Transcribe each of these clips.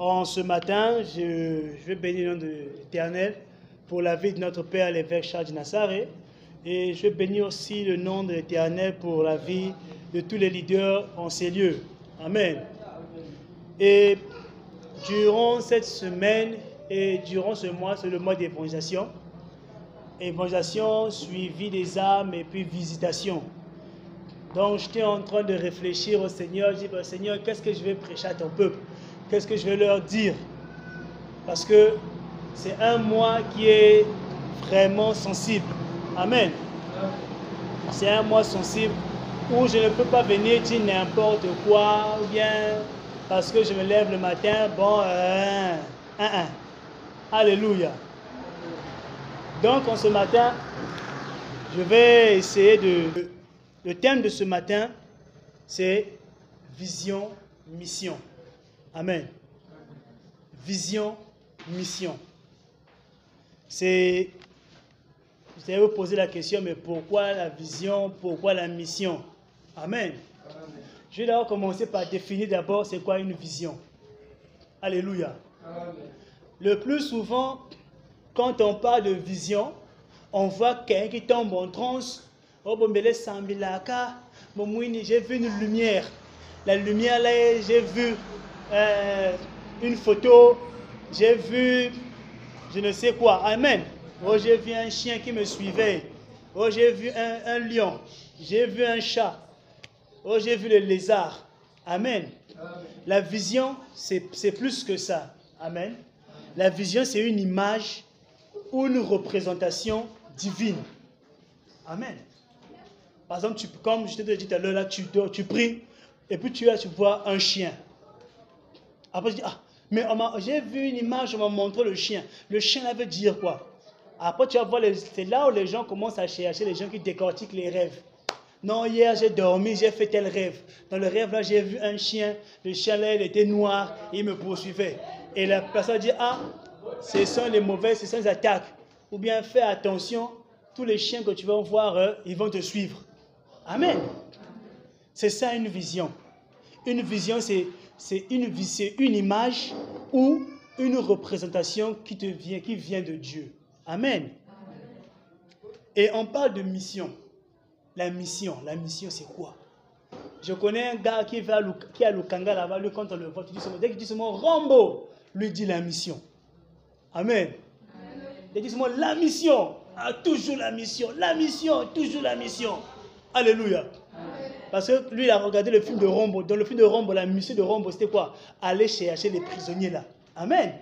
En ce matin, je, vais bénir le nom de l'Éternel pour la vie de notre Père, l'évêque Charles Nassaré. Et je vais bénir aussi le nom de l'Éternel pour la vie de tous les leaders en ces lieux. Amen. Et durant cette semaine et durant ce mois, c'est le mois d'évangélisation. Évangélisation suivie des âmes et puis visitation. Donc j'étais en train de réfléchir au Seigneur. Je dis, Seigneur, qu'est-ce que je vais prêcher à ton peuple? Qu'est-ce que je vais leur dire? Parce que c'est un mois qui est vraiment sensible. Amen. C'est un mois sensible où je ne peux pas venir dire n'importe quoi ou bien parce que je me lève le matin, bon, euh, hein, hein. Alléluia. Donc, en ce matin, je vais essayer de... Le thème de ce matin, c'est vision, mission. Amen. Vision, mission. C'est... Vous allez vous poser la question, mais pourquoi la vision, pourquoi la mission? Amen. Je vais d'abord commencer par définir d'abord c'est quoi une vision. Alléluia. Le plus souvent, quand on parle de vision, on voit quelqu'un qui tombe en transe. Oh, j'ai vu une lumière. La lumière là, j'ai vu euh, une photo, j'ai vu je ne sais quoi. Amen. Oh, j'ai vu un chien qui me suivait. Oh, j'ai vu un, lion. J'ai vu un chat. Oh, j'ai vu le lézard. Amen. La vision, c'est plus que ça. Amen. La vision, c'est une image ou une représentation divine. Amen. Par exemple, tu, comme je t'ai dit tout à l'heure, là, tu, tu pries, et puis tu vois un chien. Après, je dis, ah, mais j'ai vu une image, on m'a montré le chien. Le chien, là veut dire quoi? Après, tu vas voir, c'est là où les gens commencent à chercher, les gens qui décortiquent les rêves. Non, hier j'ai dormi, j'ai fait tel rêve. Dans le rêve là, j'ai vu un chien. Le chien là, il était noir, il me poursuivait. Et la personne dit Ah, ce sont les mauvaises, ce sont les attaques. Ou bien fais attention, tous les chiens que tu vas voir, euh, ils vont te suivre. Amen. C'est ça une vision. Une vision, c'est une, une image ou une représentation qui te vient, qui vient de Dieu. Amen. Et on parle de mission. La mission, la mission c'est quoi? Je connais un gars qui, va qui a Lukanga là-bas, lui quand on le voit, dès qu'il dit mot Rambo, lui dit la mission. Amen. Il dit mot la mission, ah, toujours la mission, la mission, toujours la mission. Alléluia. Parce que lui, il a regardé le film de Rambo. Dans le film de Rambo, la mission de Rambo, c'était quoi? Aller chercher les prisonniers là. Amen.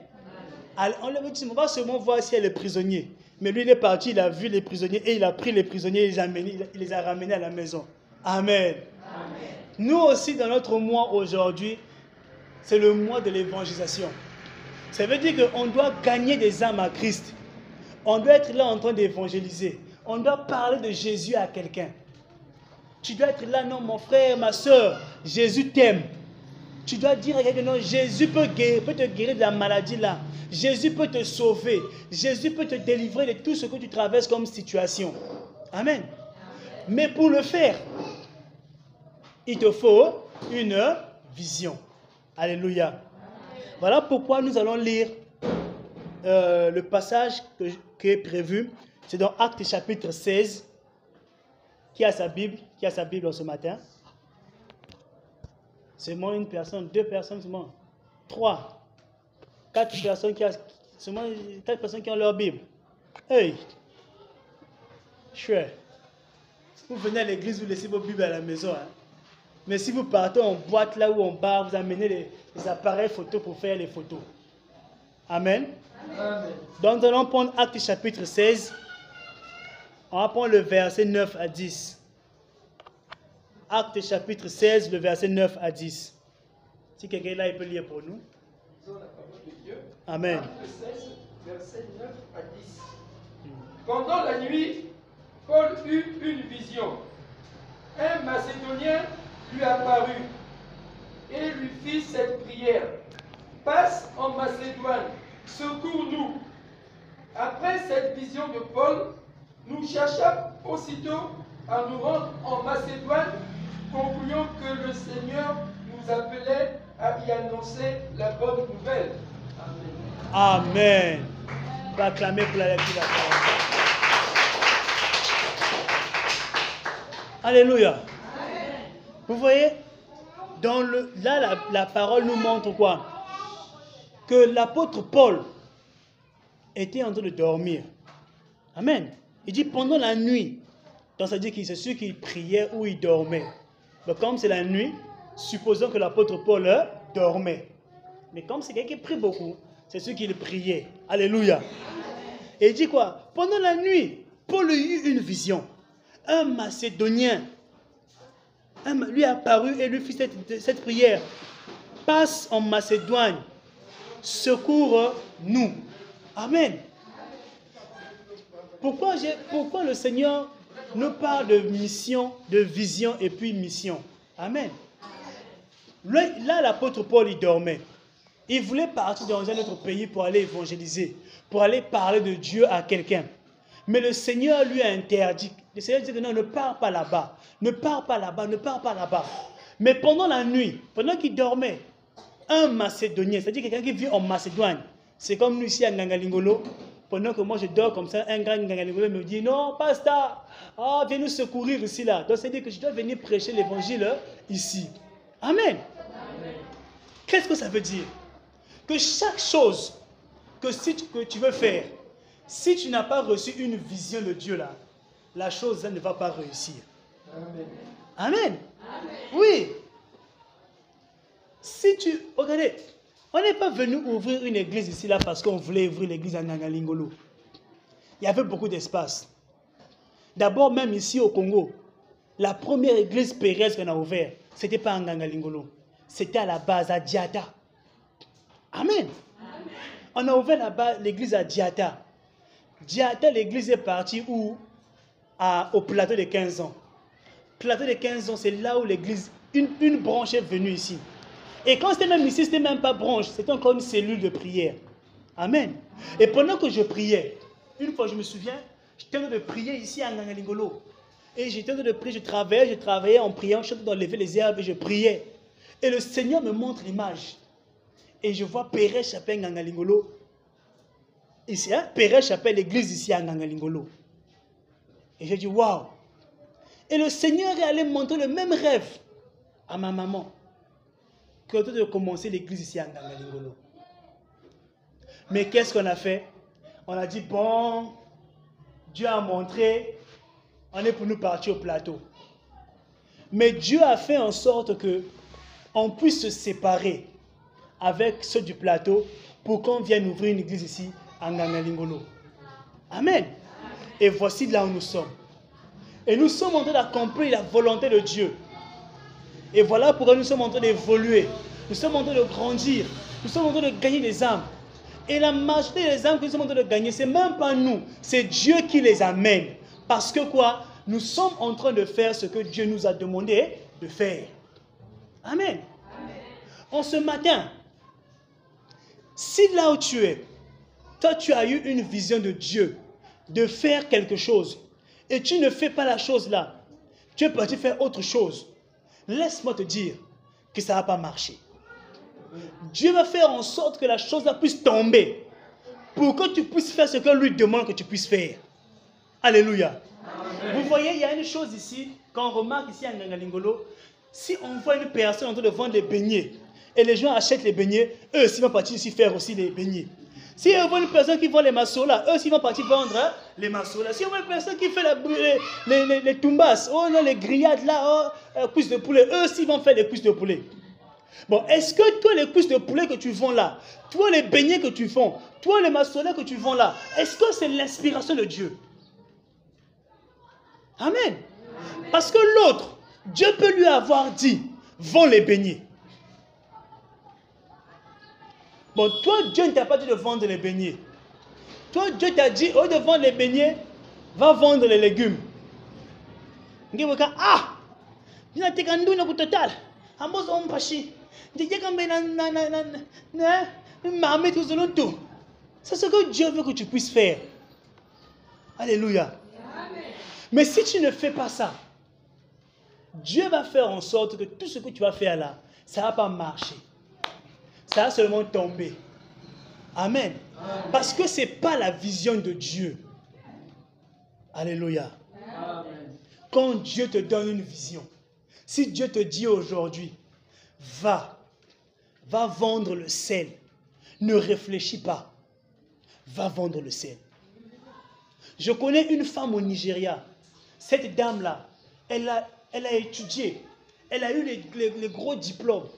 On lui a dit, on va seulement voir si elle est prisonnier. Mais lui, il est parti, il a vu les prisonniers et il a pris les prisonniers et il les a, ramenés à la maison. Amen. Nous aussi, dans notre mois aujourd'hui, c'est le mois de l'évangélisation. Ça veut dire qu'on doit gagner des âmes à Christ. On doit être là en train d'évangéliser. On doit parler de Jésus à quelqu'un. Tu dois être là, non, mon frère, ma soeur, Jésus t'aime. Tu dois dire à quelqu'un, non, Jésus peut, guérir, peut te guérir de la maladie là. Jésus peut te sauver. Jésus peut te délivrer de tout ce que tu traverses comme situation. Amen. Mais pour le faire, il te faut une vision. Alléluia. Voilà pourquoi nous allons lire euh, le passage qui est prévu. C'est dans Actes chapitre 16. Qui a sa Bible Qui a sa Bible ce matin moi une personne, deux personnes, moi. Trois quatre personnes qui, seulement quatre personnes qui ont leur Bible. Hey, chouette. Vous venez à l'église, vous laissez vos Bibles à la maison. Hein. Mais si vous partez en boîte là où on bar, vous amenez les, appareils photos pour faire les photos. Amen. Amen. Donc, nous allons prendre Acte chapitre 16. On va prendre le verset 9 à 10. Acte chapitre 16, le verset 9 à 10. Si quelqu'un est là, il peut lire pour nous. Amen. Pendant la nuit, Paul eut une vision. Un Macédonien lui apparut et lui fit cette prière. Passe en Macédoine, secours-nous. Après cette vision de Paul, nous cherchâmes aussitôt à nous rendre en Macédoine, concluant que le Seigneur nous appelait à y annoncer la bonne nouvelle. Amen. Acclamer pour la lecture de la parole. Alléluia. Vous voyez, dans le, là, la parole nous montre quoi? Que l'apôtre Paul était en train de dormir. Amen. Il dit pendant la nuit. Donc ça dit que c'est sûr qu'il priait ou il dormait. Mais comme c'est la nuit, supposons que l'apôtre Paul euh, dormait. Mais comme c'est quelqu'un qui prie beaucoup, c'est sûr qu'il priait. Alléluia. Et il dit quoi? Pendant la nuit, Paul eut une vision. Un Macédonien lui a apparu et lui fit cette, cette prière. Passe en Macédoine, secours-nous. Amen. Pourquoi, le Seigneur nous parle de mission, de vision et puis mission? Amen. Là, l'apôtre Paul, il dormait. Il voulait partir dans un autre pays pour aller évangéliser, pour aller parler de Dieu à quelqu'un. Mais le Seigneur lui a interdit. Le Seigneur dit non, ne pars pas là-bas. Ne pars pas là-bas, ne pars pas là-bas. Mais pendant la nuit, pendant qu'il dormait, un Macédonien, c'est-à-dire quelqu'un qui vit en Macédoine, c'est comme nous ici à Ngangalingolo, pendant que moi je dors comme ça, un grand me dit Non, pasteur, oh, viens nous secourir ici là. Donc c'est-à-dire que je dois venir prêcher l'évangile ici. Amen. Qu'est-ce que ça veut dire? Que chaque chose que, si tu, que tu veux faire, si tu n'as pas reçu une vision de Dieu là, la chose ne va pas réussir. Amen. Oui. Si tu. Regardez, on n'est pas venu ouvrir une église ici là parce qu'on voulait ouvrir l'église à Nangalingolo. Il y avait beaucoup d'espace. D'abord, même ici au Congo, la première église pérestre qu'on a ouverte, ce n'était pas à Nangalingolo. C'était à la base à Diata. Amen. On a ouvert l'église à Diata. Diata, l'église est partie où? À, Au plateau de 15 ans. Plateau de 15 ans, c'est là où l'église, une, une branche est venue ici. Et quand c'était même ici, c'était même pas branche, c'était encore une cellule de prière. Amen. Et pendant que je priais, une fois je me souviens, j'étais en train de prier ici à Nangalingolo. Et j'étais en train de prier, je travaillais, je travaillais en priant, je suis en lever les herbes et je priais. Et le Seigneur me montre l'image. Et je vois Pérez Chapelle Nangalingolo. Ici, hein? Pérez Chapelle, l'église ici à Nangalingolo. Et j'ai dit, waouh. Et le Seigneur est allé montrer le même rêve à ma maman que de commencer l'église ici à Ngangalingolo. Mais qu'est-ce qu'on a fait? On a dit, bon, Dieu a montré, on est pour nous partir au plateau. Mais Dieu a fait en sorte que on puisse se séparer avec ceux du plateau pour qu'on vienne ouvrir une église ici à Ngangalingolo. Amen. Et voici là où nous sommes. Et nous sommes en train d'accomplir la volonté de Dieu. Et voilà pourquoi nous sommes en train d'évoluer. Nous sommes en train de grandir. Nous sommes en train de gagner des âmes. Et la majorité des âmes que nous sommes en train de gagner, ce n'est même pas nous. C'est Dieu qui les amène. Parce que quoi? Nous sommes en train de faire ce que Dieu nous a demandé de faire. Amen. En ce matin, si là où tu es, toi tu as eu une vision de Dieu, de faire quelque chose, et tu ne fais pas la chose là, tu es parti faire autre chose, laisse-moi te dire que ça ne va pas marcher. Dieu va faire en sorte que la chose là puisse tomber pour que tu puisses faire ce que lui demande que tu puisses faire. Alléluia. Vous voyez, il y a une chose ici, quand on remarque ici à Ngangalingolo, si on voit une personne en train de vendre des beignets et les gens achètent les beignets, eux aussi vont partir ici faire aussi les beignets. Si on voit une personne qui vend les massos là, eux aussi vont partir vendre hein, les massos là. Si on voit une personne qui fait les, les, les, les tumbas, oh non, les grillades là, oh, euh, de poulet, eux aussi vont faire les cuisses de poulet. Bon, est-ce que toi, les cuisses de poulet que tu vends là, toi, les beignets que tu vends, toi, les maçonnets que tu vends là, est-ce que c'est l'inspiration de Dieu? Amen. Parce que l'autre, Dieu peut lui avoir dit, vends les beignets. Bon, toi, Dieu ne t'a pas dit de vendre les beignets. Toi, Dieu t'a dit, au lieu de vendre les beignets, va vendre les légumes. Ah! total. C'est ce que Dieu veut que tu puisses faire. Alléluia. Mais si tu ne fais pas ça, Dieu va faire en sorte que tout ce que tu vas faire là, ça ne va pas marcher. Ça a seulement tombé. Amen. Parce que ce n'est pas la vision de Dieu. Alléluia. Quand Dieu te donne une vision, si Dieu te dit aujourd'hui, va, va vendre le sel, ne réfléchis pas, va vendre le sel. Je connais une femme au Nigeria. Cette dame-là, elle a, elle a étudié, elle a eu les, gros diplômes,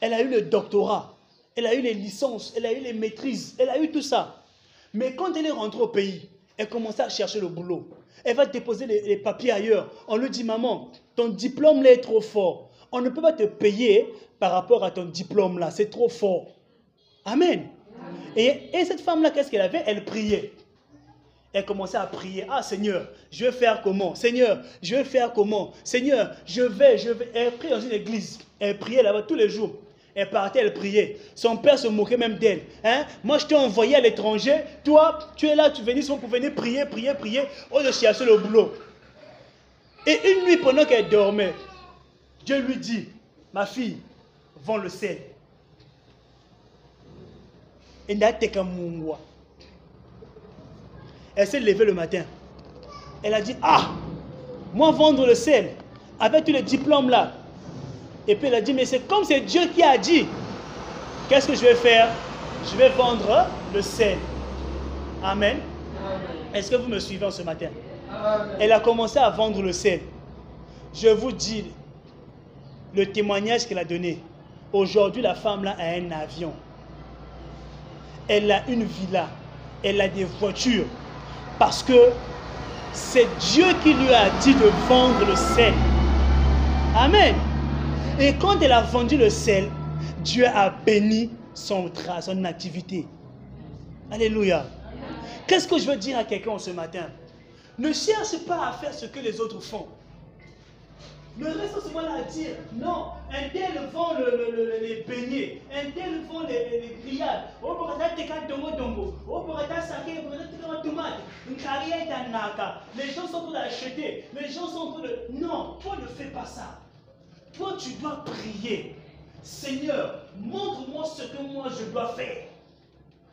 elle a eu le doctorat, elle a eu les licences, elle a eu les maîtrises, elle a eu tout ça. Mais quand elle est rentrée au pays, elle commençait à chercher le boulot. Elle va déposer les, papiers ailleurs. On lui dit, maman, ton diplôme là est trop fort. On ne peut pas te payer par rapport à ton diplôme là. C'est trop fort. Amen. Et, et cette femme là, qu'est-ce qu'elle avait? Elle priait. Elle commençait à prier. Ah Seigneur, je vais faire comment? Seigneur, je vais faire comment? Seigneur, je vais, je vais. Elle priait dans une église. Elle priait là-bas tous les jours. Elle partait, elle priait. Son père se moquait même d'elle. Hein? Moi, je t'ai envoyé à l'étranger. Toi, tu es là, tu venais pour venir prier, prier, prier. On de chercher le boulot. Et une nuit, pendant qu'elle dormait, Dieu lui dit, ma fille, vends le sel. Et Elle s'est levée le matin. Elle a dit, ah, moi vendre le sel, avec tous les diplômes là, et puis elle a dit, mais c'est comme c'est Dieu qui a dit. Qu'est-ce que je vais faire? Je vais vendre le sel. Amen. Est-ce que vous me suivez ce matin? Elle a commencé à vendre le sel. Je vous dis le témoignage qu'elle a donné. Aujourd'hui, la femme là a un avion. Elle a une villa. Elle a des voitures. Parce que c'est Dieu qui lui a dit de vendre le sel. Amen. Et quand elle a vendu le sel, Dieu a béni son, son activité. Alléluia. Qu'est-ce que je veux dire à quelqu'un ce matin? Ne cherche pas à faire ce que les autres font. Ne reste là à dire, non, un tel vend les beignets, un tel vend les, les les gens sont pour l'acheter, les gens sont pour le... Non, toi ne fais pas ça. Toi, tu dois prier. Seigneur, montre-moi ce que moi je dois faire.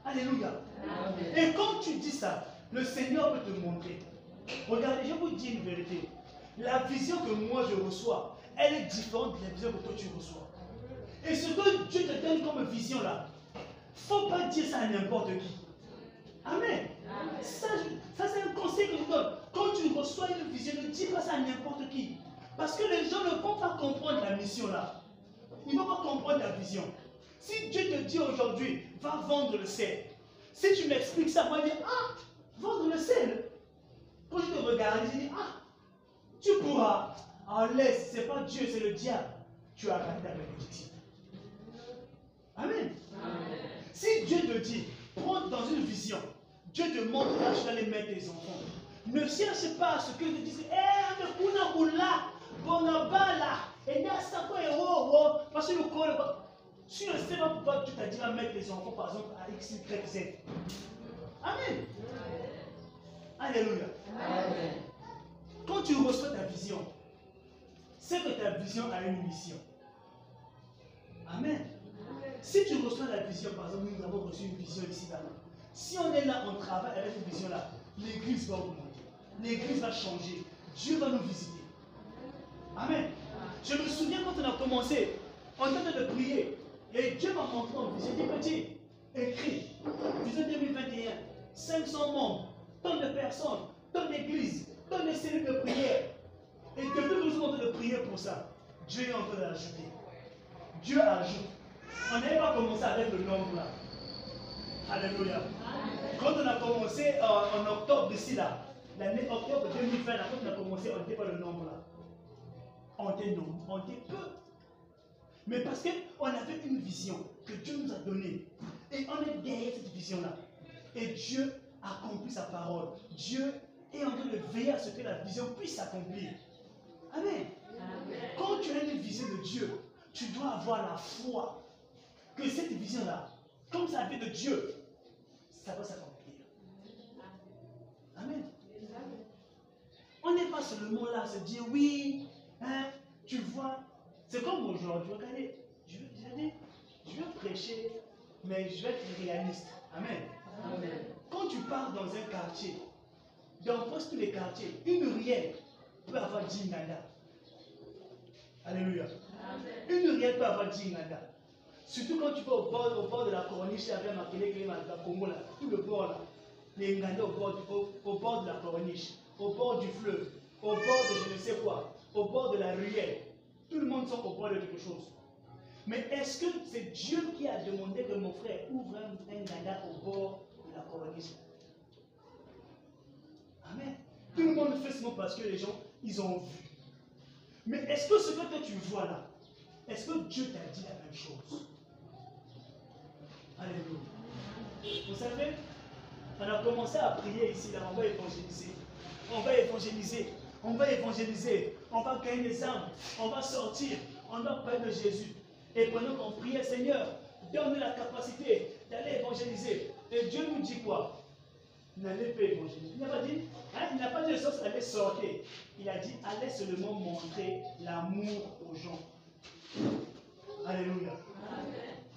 Alléluia. Et quand tu dis ça, le Seigneur peut te montrer. Regardez, je vous dis une vérité. La vision que moi je reçois, elle est différente de la vision que toi tu reçois. Et ce que Dieu te donne comme vision là, faut pas dire ça à n'importe qui. Amen. Ça, ça c'est un conseil que je donne. Quand tu reçois une vision, ne dis pas ça à n'importe qui. Parce que les gens ne vont pas comprendre la mission là. Ils ne vont pas comprendre la vision. Si Dieu te dit aujourd'hui, va vendre le sel. Si tu m'expliques ça, moi je dis, ah, vendre le sel. Quand je te regarde, je dis, ah, tu pourras. En laisse, ce n'est pas Dieu, c'est le diable. Tu as raté ta bénédiction. Amen. Si Dieu te dit, prends dans une vision, Dieu te montre là, tu vas aller mettre tes enfants. Ne cherche pas à ce que tu dis, eh, bonabala enasako ewowo parce que le corps tu ne sais pas pourquoi tu t'as dit à mettre les enfants par exemple à x y z. Amen. Alléluia. Quand tu reçois ta vision c'est que ta vision a une mission. Amen. Si tu reçois la vision par exemple nous avons reçu une vision ici là. Si on est là on travaille avec cette vision là l'église va augmenter. L'église va changer. Dieu va nous visiter Amen. Je me souviens quand on a commencé, on était de prier. Et Dieu m'a montré en vision. J'ai dit, petit, écrit, vision 2021, 500 membres, tant de personnes, tant d'églises, tant de cellules de prière. Et depuis que nous sommes en train de prier pour ça, Dieu est en train d'ajouter. Dieu ajoute. On n'avait pas commencé avec le nombre là. Alléluia. Quand on a commencé euh, en octobre d'ici là, l'année octobre 2020, quand on a commencé, on n'était pas le nombre là on était nombreux, on était peu. Mais parce qu'on avait une vision que Dieu nous a donnée. Et on est derrière cette vision-là. Et Dieu accomplit sa parole. Dieu est en train de veiller à ce que la vision puisse s'accomplir. Amen. Quand tu as une vision de Dieu, tu dois avoir la foi que cette vision-là, comme ça vient de Dieu, ça va s'accomplir. Amen. On n'est pas seulement là à se dire oui? Tu vois, c'est comme aujourd'hui. Regardez, je, je vais prêcher, mais je vais être réaliste. Amen. Amen. Quand tu pars dans un quartier, dans presque tous les quartiers, une ruelle peut avoir 10 nada. Alléluia. Une ruelle peut avoir 10 nada. Surtout quand tu vas au bord, au bord de la corniche, avec les clés, la Congo, là, tout le bord là. Les Nganda au bord, au bord de la corniche, au bord du fleuve, au bord de je ne sais quoi, au bord de la ruelle. Tout le monde sont au bord de quelque chose. Mais est-ce que c'est Dieu qui a demandé que mon frère ouvre un, un Nganda au bord de la corniche Amen. Tout le monde fait mot parce que les gens, ils ont vu. Mais est-ce que ce que tu vois là, est-ce que Dieu t'a dit la même chose? Alléluia. Vous savez, on a commencé à prier ici, là, on va évangéliser. On va évangéliser. On va évangéliser. On va gagner des âmes. On va sortir. On va parler de Jésus. Et pendant qu'on priait, Seigneur, donne-nous la capacité d'aller évangéliser. Et Dieu nous dit quoi? N'allez pas évangéliser. Il n'a pas dit, hein, il n'a pas dit sorte allez sortir. Il a dit, allez seulement montrer l'amour aux gens. Alléluia.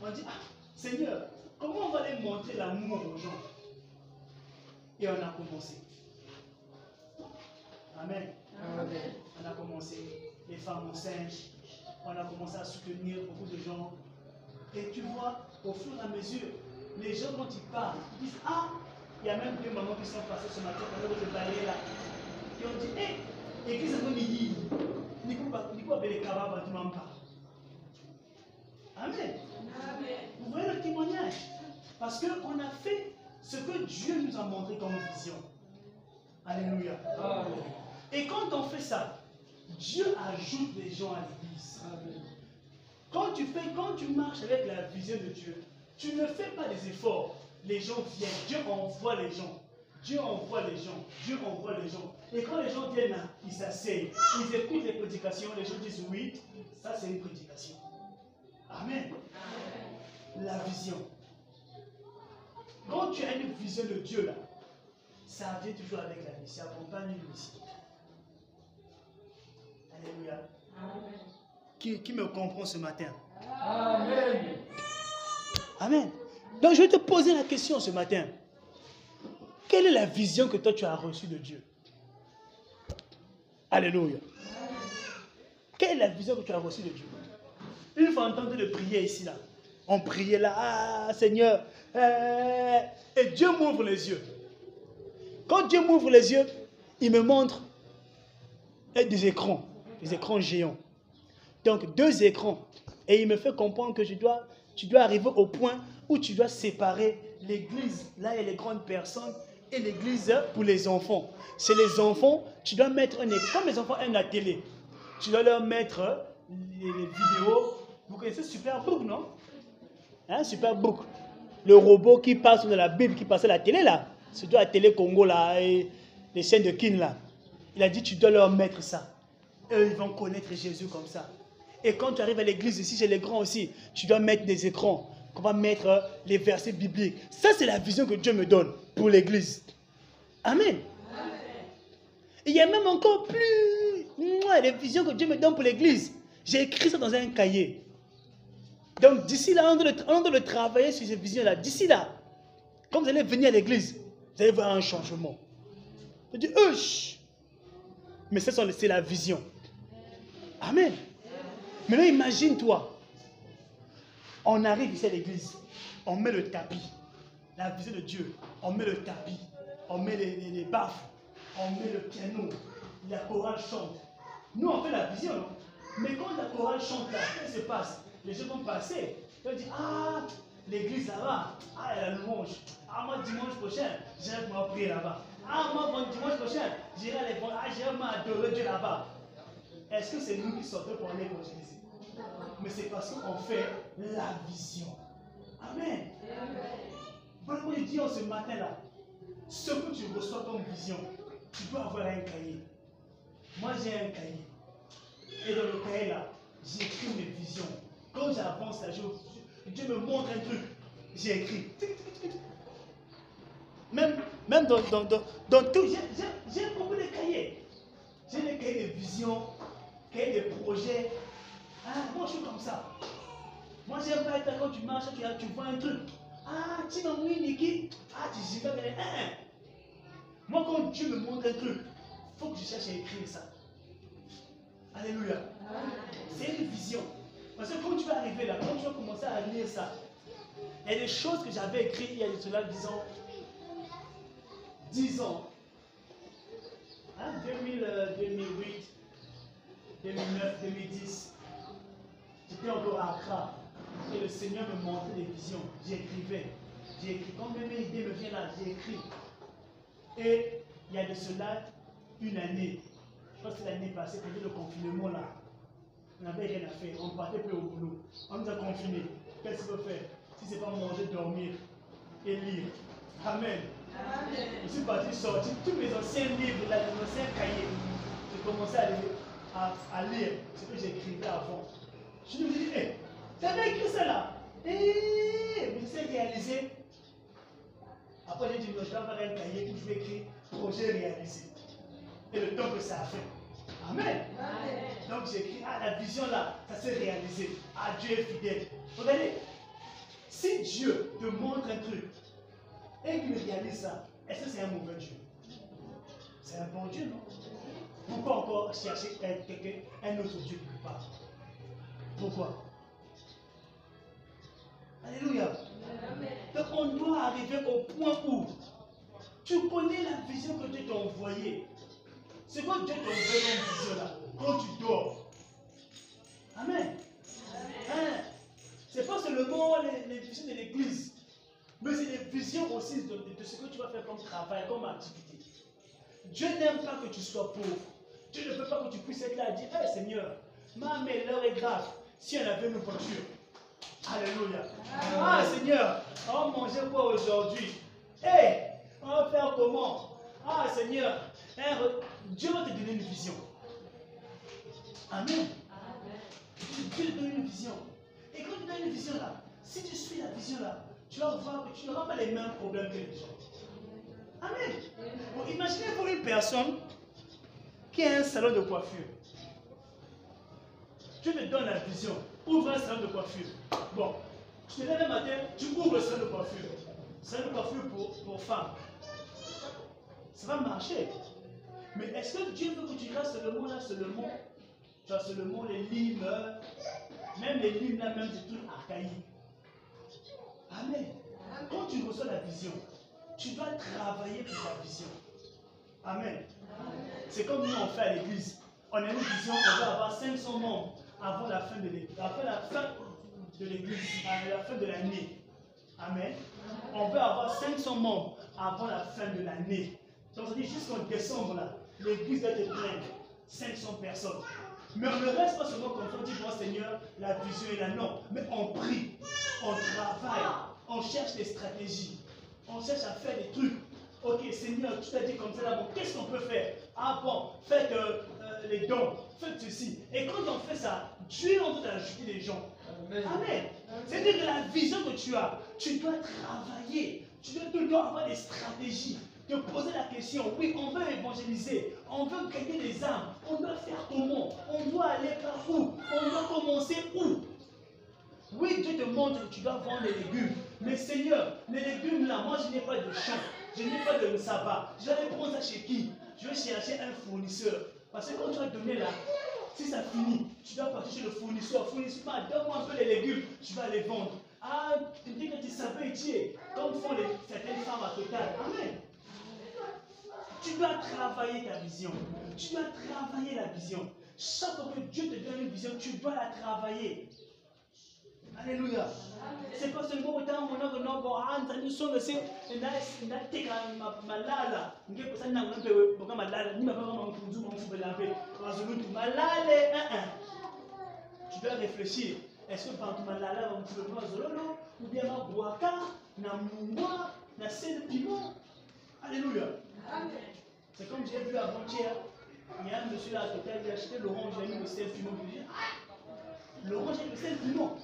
On dit, ah, Seigneur, comment on va aller montrer l'amour aux gens? Et on a commencé. Amen. Amen. On a commencé, les femmes enceintes, on a commencé à soutenir beaucoup de gens. Et tu vois, au fur et à mesure, les gens, quand ils parlent, ils disent Ah, il y a même deux mamans qui sont passées ce matin pendant que je balayais là. Qui ont dit Hé, église un peu midi. Nico Bele Kababa, tu m'en parles. Amen. Vous voyez le témoignage? Parce qu'on a fait ce que Dieu nous a montré comme vision. Alléluia. Amen. Et quand on fait ça, Dieu ajoute des gens à l'église. Quand tu fais, quand tu marches avec la vision de Dieu, tu ne fais pas des efforts. Les gens viennent. Dieu envoie les gens. Dieu envoie les gens. Dieu envoie les gens. Et quand les gens viennent là, ils s'asseyent. Ils écoutent les prédications. Les gens disent oui, ça c'est une prédication. Amen. La vision. Quand tu as une vision de Dieu là, ça vient toujours avec la vie. Ça accompagne une mission. Alléluia. Qui, qui me comprend ce matin? Amen. Amen. Donc je vais te poser la question ce matin. Quelle est la vision que toi tu as reçue de Dieu? Alléluia. Quelle est la vision que tu as reçue de Dieu? Une fois en train de prier ici, là, on priait là, ah Seigneur, euh, et Dieu m'ouvre les yeux. Quand Dieu m'ouvre les yeux, il me montre euh, des écrans, des écrans géants. Donc deux écrans. Et il me fait comprendre que je dois, tu dois arriver au point où tu dois séparer l'église, là a les grandes personnes, et l'église pour les enfants. C'est les enfants, tu dois mettre un écran. Comme les enfants aiment la télé, tu dois leur mettre les, vidéos. Vous connaissez Superbook, non? Hein, Superbook. Le robot qui passe de la Bible, qui passait à la télé là. C'est de la télé Congo là, et les chaînes de Kin là. Il a dit, tu dois leur mettre ça. Eux, ils vont connaître Jésus comme ça. Et quand tu arrives à l'église ici, chez les grands aussi, tu dois mettre des écrans. On va mettre euh, les versets bibliques. Ça, c'est la vision que Dieu me donne pour l'église. Amen. Il y a même encore plus. Mouah, les visions que Dieu me donne pour l'église. J'ai écrit ça dans un cahier. Donc, d'ici là, on doit, le, travailler sur ces visions-là. D'ici là, quand vous allez venir à l'église, vous allez voir un changement. Je dis, Hush! Mais c'est la vision. Amen. Maintenant, imagine-toi. On arrive ici à l'église. On met le tapis. La vision de Dieu. On met le tapis. On met les, les, baffes. On met le piano. La chorale chante. Nous, on fait la vision. non Mais quand la chorale chante qu'est-ce qui se passe Les gens vont passer. Ils vont dire Ah, l'église là-bas. Ah, y a la louange. Ah, moi, dimanche prochain, j'irai pour prier là-bas. Ah, moi, dimanche prochain, j'irai l'évangile. Ah, j'irai m'adorer Dieu là-bas. Est-ce que c'est nous qui sortons pour aller évangéliser Mais c'est parce qu'on fait la vision. Amen. Je dis en ce matin-là, ce que tu reçois comme vision, tu dois avoir un cahier. Moi, j'ai un cahier. Et dans le cahier là, j'écris mes visions. Quand j'avance là, je- Dieu me montre un truc, j'ai écrit. Même, même dans, dans, dans, dans tout, j'ai- beaucoup de cahiers. J'ai des cahiers de vision, cahiers de projets. Ah, moi, je suis comme ça. Moi, j'aime pas être quand tu marches, tu, vois un truc. Ah, tu m'as mis Niki. Ah, tu sais pas. Hein, hein. Moi, quand Dieu me montre un truc, il faut que je cherche à écrire ça. Alléluia. C'est une vision. Parce que quand tu vas arriver là, quand tu vas commencer à lire ça, il y a des choses que j'avais écrites il y a cela, disons, 10 ans. Hein, 2000, euh, 2008, 2009, 2010. J'étais encore à Accra. Et le Seigneur me montrait des visions. J'écrivais. J'ai écrit. Quand même mes idées me viennent là, j'ai écrit. Et il y a de cela une année. Je pense que c'est l'année passée, pendant le confinement là. On n'avait rien à faire. On partait plus au boulot. On nous a confinés. Qu'est-ce qu'on peut faire? Si ce n'est pas manger, dormir et lire. Amen. Je suis parti sortir tous mes anciens livres, là, mes anciens cahiers. J'ai commencé à lire, à, lire ce que j'écrivais avant. Je me dis, hé, avais écrit là Eh, mais c'est réalisé. Après, j'ai dit, je vais faire un cahier où je vais écrire projet réalisé. Et le temps que ça a fait. Amen. Donc j'ai écrit, ah, la vision là, ça s'est réalisé. Ah, Dieu est fidèle. Regardez, si Dieu te montre un truc et qu'il réalise ça, est-ce que c'est un mauvais Dieu? C'est un bon Dieu, non? Pourquoi encore chercher un, un autre Dieu quelque part Pourquoi? Alléluia. Donc on doit arriver au point où tu connais la vision que Dieu t'a envoyée. C'est quoi Dieu t'a envoyé une vision là Quand tu dors. Amen. Hein? C'est pas seulement les, les visions de l'église, mais c'est des visions aussi de, de, ce que tu vas faire comme travail, comme activité. Dieu n'aime pas que tu sois pauvre. Dieu ne veut pas que tu puisses être là et dire Hé Seigneur, ma mais l'heure est grave. Si on avait une voiture, Alléluia. Ah Seigneur, on va manger quoi aujourd'hui? Hé, on va faire comment? Ah Seigneur, Dieu va te donner une vision. Amen. Dieu te donne une vision. Et quand tu donnes une vision là, si tu suis la vision là, tu vas voir que tu n'auras pas les mêmes problèmes que les gens. Amen. Bon, imaginez-vous une personne qui a un salon de coiffure? Tu te donnes la vision. Ouvre un salon de coiffure. Bon, tu te lèves le matin, tu ouvres le salon de coiffure. Salon de coiffure pour, pour femmes. Ça va marcher. Mais est-ce que Dieu veut que tu restes seulement là, seulement Tu as seulement les limes, même les limes là, même des trucs archaïques. Amen. Quand tu reçois la vision, tu dois travailler pour ta vision. Amen. C'est comme nous on fait à l'église. On a une vision, on va avoir 500 membres avant la fin de l'église, avant la fin de la fin de l'année. Amen. On veut avoir 500 membres avant la fin de l'année. Donc, dit jusqu'en décembre, là, l'église va être pleine. 500 personnes. Mais on ne reste pas seulement comme on dit, Seigneur, la vision est là. Non, mais on prie, on travaille, on cherche des stratégies, on cherche à faire des trucs. Ok, Seigneur, tu t'as dit comme ça là, bon, qu'est-ce qu'on peut faire? Ah bon, faites euh, euh, les dons, faites ceci. Et quand on fait ça, Dieu est en train d'ajouter des gens. Amen. C'est-à-dire que la vision que tu as, tu dois travailler, tu dois, tu dois avoir des stratégies te poser la question, oui, on veut évangéliser, on veut gagner des âmes, on doit faire comment On doit aller par où On doit commencer où? Oui, Dieu te montre que tu dois vendre des légumes. Mais Seigneur, les légumes là, moi je n'ai pas de champ, je n'ai pas de sabbat. Je vais prendre ça chez qui? Je vais chercher un fournisseur. Parce que quand tu vas donner là, si ça finit, tu dois partir chez le fournisseur. Fournisseur, donne-moi un peu les légumes, je vais les vendre. Ah, tu dis que tu savais étier, comme font certaines femmes à Total. Amen. Tu dois travailler ta vision. Tu dois travailler la vision. Chaque fois que Dieu te donne une vision, tu dois la travailler. Alléluia. C'est pas seulement autant mon oncle non bon ah nous sommes c'est na na teka malala nge posa na ngombe we boka malala ni baba mama mkunzu mama fubela pe wazulutu malale un tu dois réfléchir est-ce que par malala va me fubela wazulolo ou bien ma boaka na mungwa na sel piment alléluia c'est comme j'ai vu avant-hier, il y a un monsieur là à côté, il a acheté l'orange, il a mis le sel piment. Ah, l'orange avec le sel piment.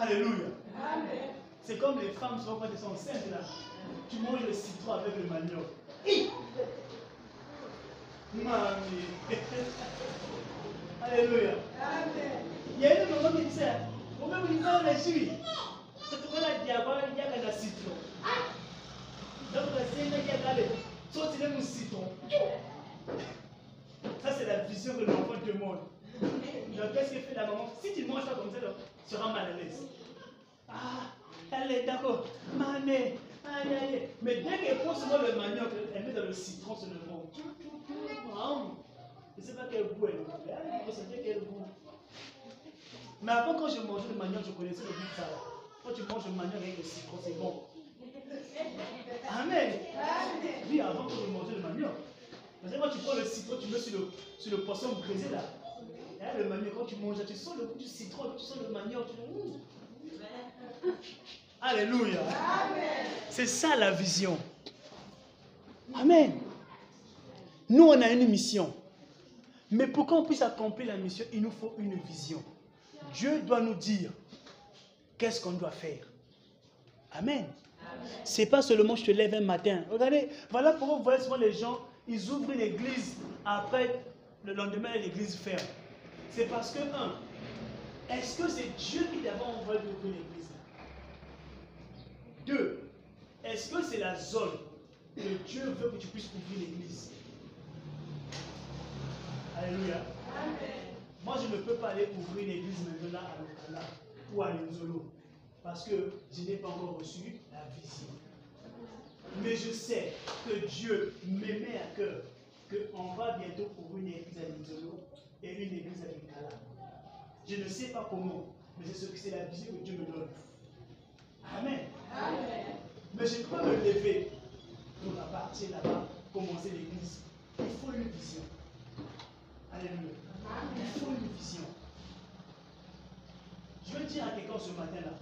Alléluia. C'est comme les femmes souvent quand elles sont enceintes là. Tu manges le citron avec le manioc. Hi! Mamie. Alléluia. Il y a une maman qui disait, Kumbe mlikuwa mnajui. Tukana diabolo yaka na citron. Donc la scène yaka le sauter le citron. Ça c'est la vision que l'enfant demande. Donc qu'est-ce que fait la maman? Si tu manges ça comme ça, tu seras mal à l'aise. Ah, elle est d'accord. Mané, aïe aïe. Mais dès qu'elle prend seulement le manioc, elle met dans le citron sur le. Waouh. Je ne sais pas quel goût elle a. Elle ne quel goût. Mais avant, quand je mangeais le manioc, je connaissais le goût de ça. Quand tu manges le manioc avec le citron, c'est bon. Amen. Oui, avant que je mangeais le manioc. Parce que quand tu prends le citron, tu mets sur le, sur le poisson brisé là. Là, le manioc, quand tu manges, tu sens le goût du citron, tu sens le manioc. Tu. Alléluia. C'est ça la vision. Amen. Nous, on a une mission. Mais pour qu'on puisse accomplir la mission, il nous faut une vision. Dieu doit nous dire qu'est-ce qu'on doit faire. Amen. C'est pas seulement je te lève un matin. Regardez, voilà pourquoi vous voyez souvent les gens, ils ouvrent une église, après le lendemain l'église ferme. C'est parce que, un, est-ce que c'est Dieu qui d'abord envoyé d'ouvrir l'église? Deux, est-ce que c'est la zone que Dieu veut que tu puisses ouvrir l'église? Alléluia. Moi, je ne peux pas aller ouvrir une église maintenant à Lokala ou à Lenzolo parce que je n'ai pas encore reçu la vision. Mais je sais que Dieu me met à cœur qu'on va bientôt ouvrir une église à Lenzolo et une église. Je ne sais pas comment, mais c'est ce que c'est la vision que Dieu me donne. Amen. Mais je ne peux pas me lever pour partir là-bas, commencer l'église. Il faut une vision. Alléluia. Il faut une vision. Je veux dire à quelqu'un ce matin-là,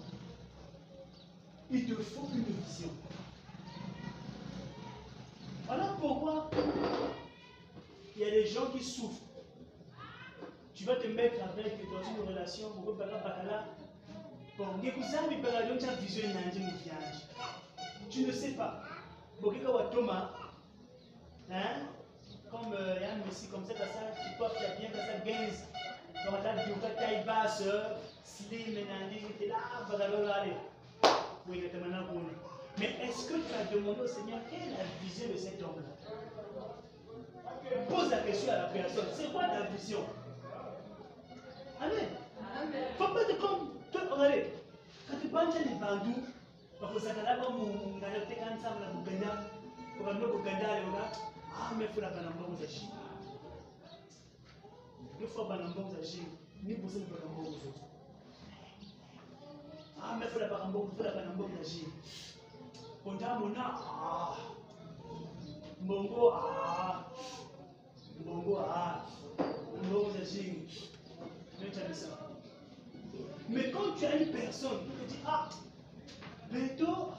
il te faut une vision. Voilà pourquoi il y a des gens qui souffrent? Tu vas te mettre avec dans une relation, beaucoup de bakala. Bon, ngekuzami bakala donc tu as vision nandi mufianji. Tu ne sais pas. Bokeka wa Thomas, hein? Comme euh, Yann Messi, comme ça, ça, tu portes, tu as bien, ça, 15. Comme t'as dit, t'as taille basse, slim, nandi, t'es là, bakala, allez. Oui, t'es maintenant connu. Mais est-ce que tu as demandé au Seigneur quelle est la vision de cet homme-là? Pose la question à la personne. C'est quoi ta vision? Amen. Faut pas te comme. Toi, regardez. Quand tu penses à les bandous, bakosakala comme ngalo teka ensemble na buganda okando buganda leoka ah mais faut la bana mbongo za shi il faut bana mbongo za shi ni bose ni bana mbongo zo ah mais faut la bana mbongo faut la bana mbongo za shi ondamo na ah mbongo ah mbongo ah mbongo za shi mais quand tu as une personne qui te dit ah beto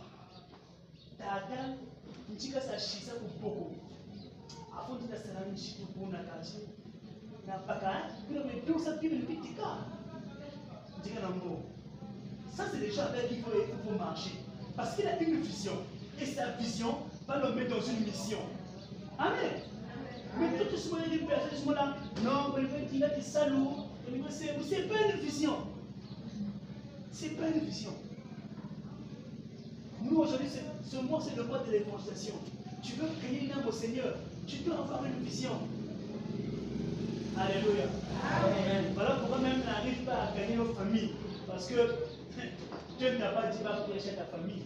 dada nchika nchikupuna kati napaka bila medusa bila lipitika nchika na mbo ça c'est les gens avec qui il faut, il faut marcher. Parce qu'il a une vision. Et sa vision va le mettre dans une mission. Amen. Mais tout ce monde est une personne ce moment là non mais il a des salauds c'est pas une vision c'est pas une vision nous, aujourd'hui, ce mois, c'est le mois de l'évangélisation. Tu veux gagner une âme au Seigneur. Tu dois avoir une vision. Alléluia. Amen. Voilà pourquoi même on n'arrive pas à gagner nos familles. Parce que Dieu ne t'a pas dit va prêcher ta famille.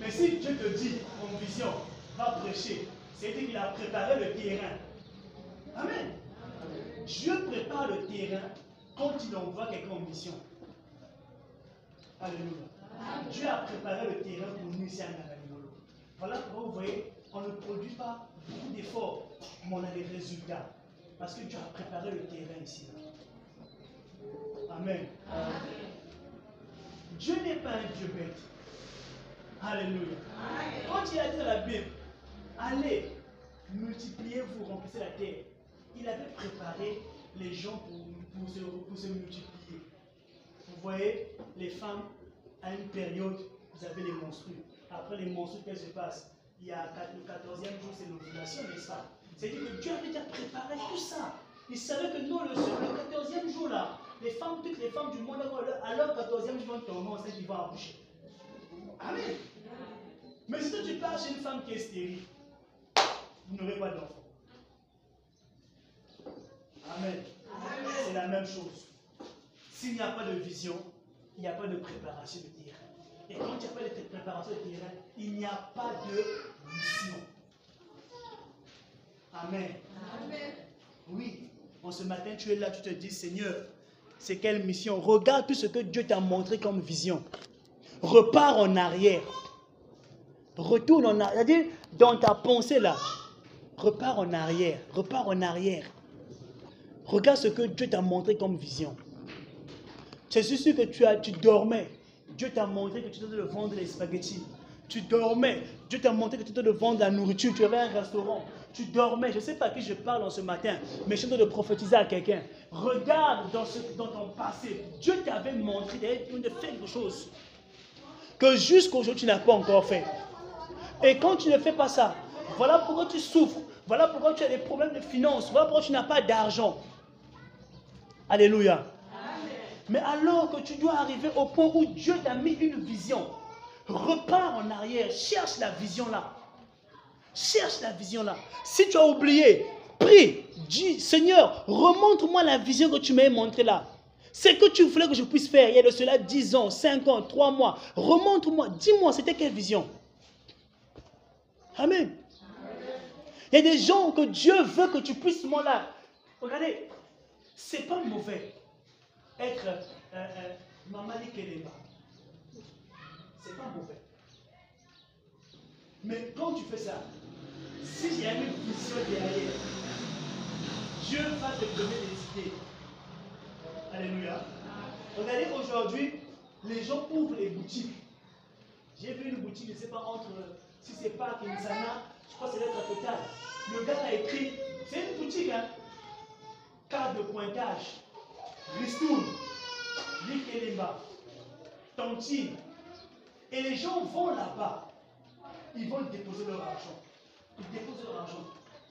Mais si Dieu te dit en vision, va prêcher, c'est-à-dire qu'il a préparé le terrain. Amen. Dieu prépare le terrain quand il envoie quelqu'un en mission. Alléluia. Dieu a préparé le terrain pour nous ici à Nagamolo. Voilà pourquoi vous voyez, on ne produit pas beaucoup d'efforts, mais on a des résultats. Parce que Dieu a préparé le terrain ici. Amen. Dieu n'est pas un Dieu bête. Alléluia. Quand il a dit dans la Bible, allez, multipliez-vous, remplissez la terre, il avait préparé les gens pour, pour, se, multiplier. Vous voyez, les femmes à une période, vous avez les monstrues. Après les monstrues, qu'est-ce qui se passe Il y a le 14e jour, c'est l'ovulation, n'est-ce pas? C'est-à-dire que Dieu avait déjà préparé tout ça. Il savait que non, le, le 14e jour là, les femmes, toutes les femmes du monde, à leur 14e jour, vont enceinte, ils vont accoucher. Amen. Mais si tu pars chez une femme qui est stérile, vous n'aurez pas d'enfant. Amen. C'est la même chose. S'il n'y a pas de vision, il n'y a pas de préparation de terrain. Et quand il n'y a pas de préparation de terrain, il n'y a pas de mission. Amen. Amen. Oui. En ce matin, tu es là, tu te dis, Seigneur, c'est quelle mission? Regarde tout ce que Dieu t'a montré comme vision. Repars en arrière. Retourne en arrière. C'est-à-dire, dans ta pensée là, repars en arrière. Repars en arrière. Regarde ce que Dieu t'a montré comme vision. C'est sûr que tu, as, tu dormais. Dieu t'a montré que tu devais vendre les spaghettis. Tu dormais. Dieu t'a montré que tu devais vendre la nourriture. Tu avais un restaurant. Tu dormais. Je ne sais pas à qui je parle en ce matin, mais je suis de prophétiser à quelqu'un. Regarde dans, ce, ton passé. Dieu t'avait montré de faire quelque chose que jusqu'aujourd'hui tu n'as pas encore fait. Et quand tu ne fais pas ça, voilà pourquoi tu souffres. Voilà pourquoi tu as des problèmes de finances. Voilà pourquoi tu n'as pas d'argent. Alléluia. Mais alors que tu dois arriver au point où Dieu t'a mis une vision, repars en arrière, cherche la vision là. Cherche la vision là. Si tu as oublié, prie, dis Seigneur, remontre-moi la vision que tu m'as montrée là. C'est que tu voulais que je puisse faire il y a de cela 10 ans, 5 ans, 3 mois. Remontre-moi, dis-moi, c'était quelle vision? Amen. Il y a des gens que Dieu veut que tu puisses, moi là. Regardez, c'est pas mauvais être euh, euh, Mamadi Keleba. C'est pas mauvais. Mais quand tu fais ça, y a une vision derrière, Dieu va te donner des idées. Alléluia. Regardez aujourd'hui, les gens ouvrent les boutiques. J'ai vu une boutique, je ne sais pas entre, si c'est pas Kinsana, je crois que c'est l'être total. Le gars a écrit, c'est une boutique, hein. Carte de pointage, ristoun, Likelema, Tontine. Et les gens vont là-bas. Ils vont déposer leur argent. Ils déposent leur argent.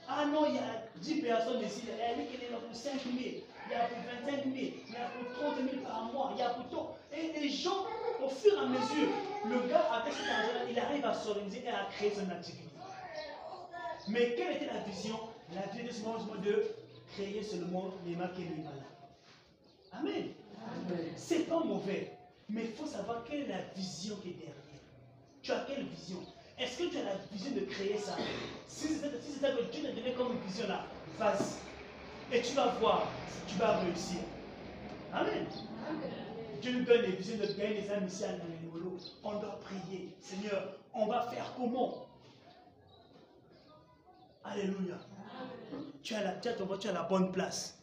Ah non, il y a 10 personnes ici. Il y a pour 5 000, il y a pour 25 000, il y a pour 30 000 par mois, il y a pour tout. Et les gens, au fur et à mesure, le gars, avec cet argent-là, il arrive à s'organiser et à créer son activité. Mais quelle était la vision La vision de ce moment de créer seulement les marques et les malades. Amen. C'est pas mauvais. Mais il faut savoir quelle est la vision qui est derrière. Tu as quelle vision? Est-ce que tu as la vision de créer ça? Si c'est ça que Dieu te donné comme vision là, vas-y. Et tu vas voir si tu vas réussir. Amen. Dieu nous donne les visions de gagner les âmes ici à On doit prier. Seigneur, on va faire comment? Alléluia. Tu as, la, tu, as ton, tu as la bonne place.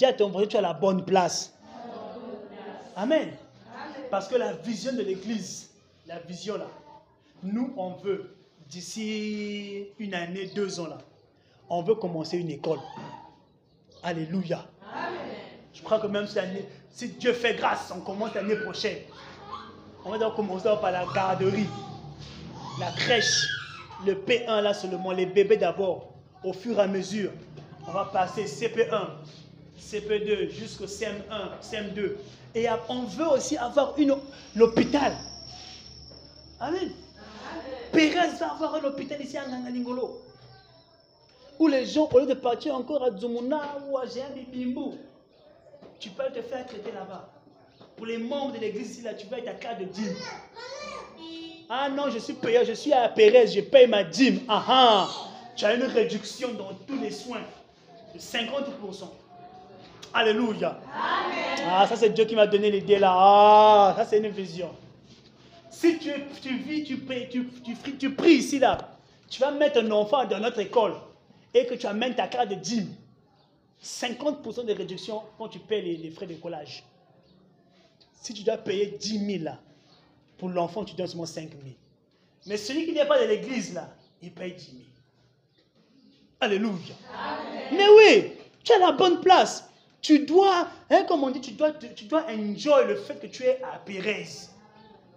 À ton tu as la bonne place. Amen. Parce que la vision de l'église, la vision là, nous on veut, d'ici une année, deux ans là, on veut commencer une école. Alléluia. Je crois que même cette année, si Dieu fait grâce, on commence l'année prochaine. On va donc commencer par la garderie, la crèche, le P1 là seulement, les bébés d'abord. Au fur et à mesure, on va passer CP1, CP2 jusqu'au CM1, CM2. Et on veut aussi avoir une, l'hôpital. Amen. Pérez va avoir un hôpital ici à Nangalingolo. Où les gens, au lieu de partir encore à Dzumuna ou à Bimbu, tu peux te faire traiter là-bas. Pour les membres de l'église ici, là, tu vas être à carte de dîme. Ah non, je suis payeur, je suis à Pérez, je paye ma dîme. Ah ah, tu as une réduction dans tous les soins de 50%. Alléluia. Ah, ça c'est Dieu qui m'a donné l'idée là. Ah, ça c'est une vision. Si tu, tu vis, tu pries, tu, tu, tu pries ici là, tu vas mettre un enfant dans notre école et que tu amènes ta carte de dîme. 50% de réduction quand tu payes les, les frais de collage. Si tu dois payer 10 000 là, pour l'enfant, tu donnes seulement 5 000. Mais celui qui n'est pas de l'église là, il paye 10 000. Alléluia. Mais oui, tu as la bonne place. Tu dois, hein, comme on dit, tu dois, tu dois enjoy le fait que tu es à Pérez.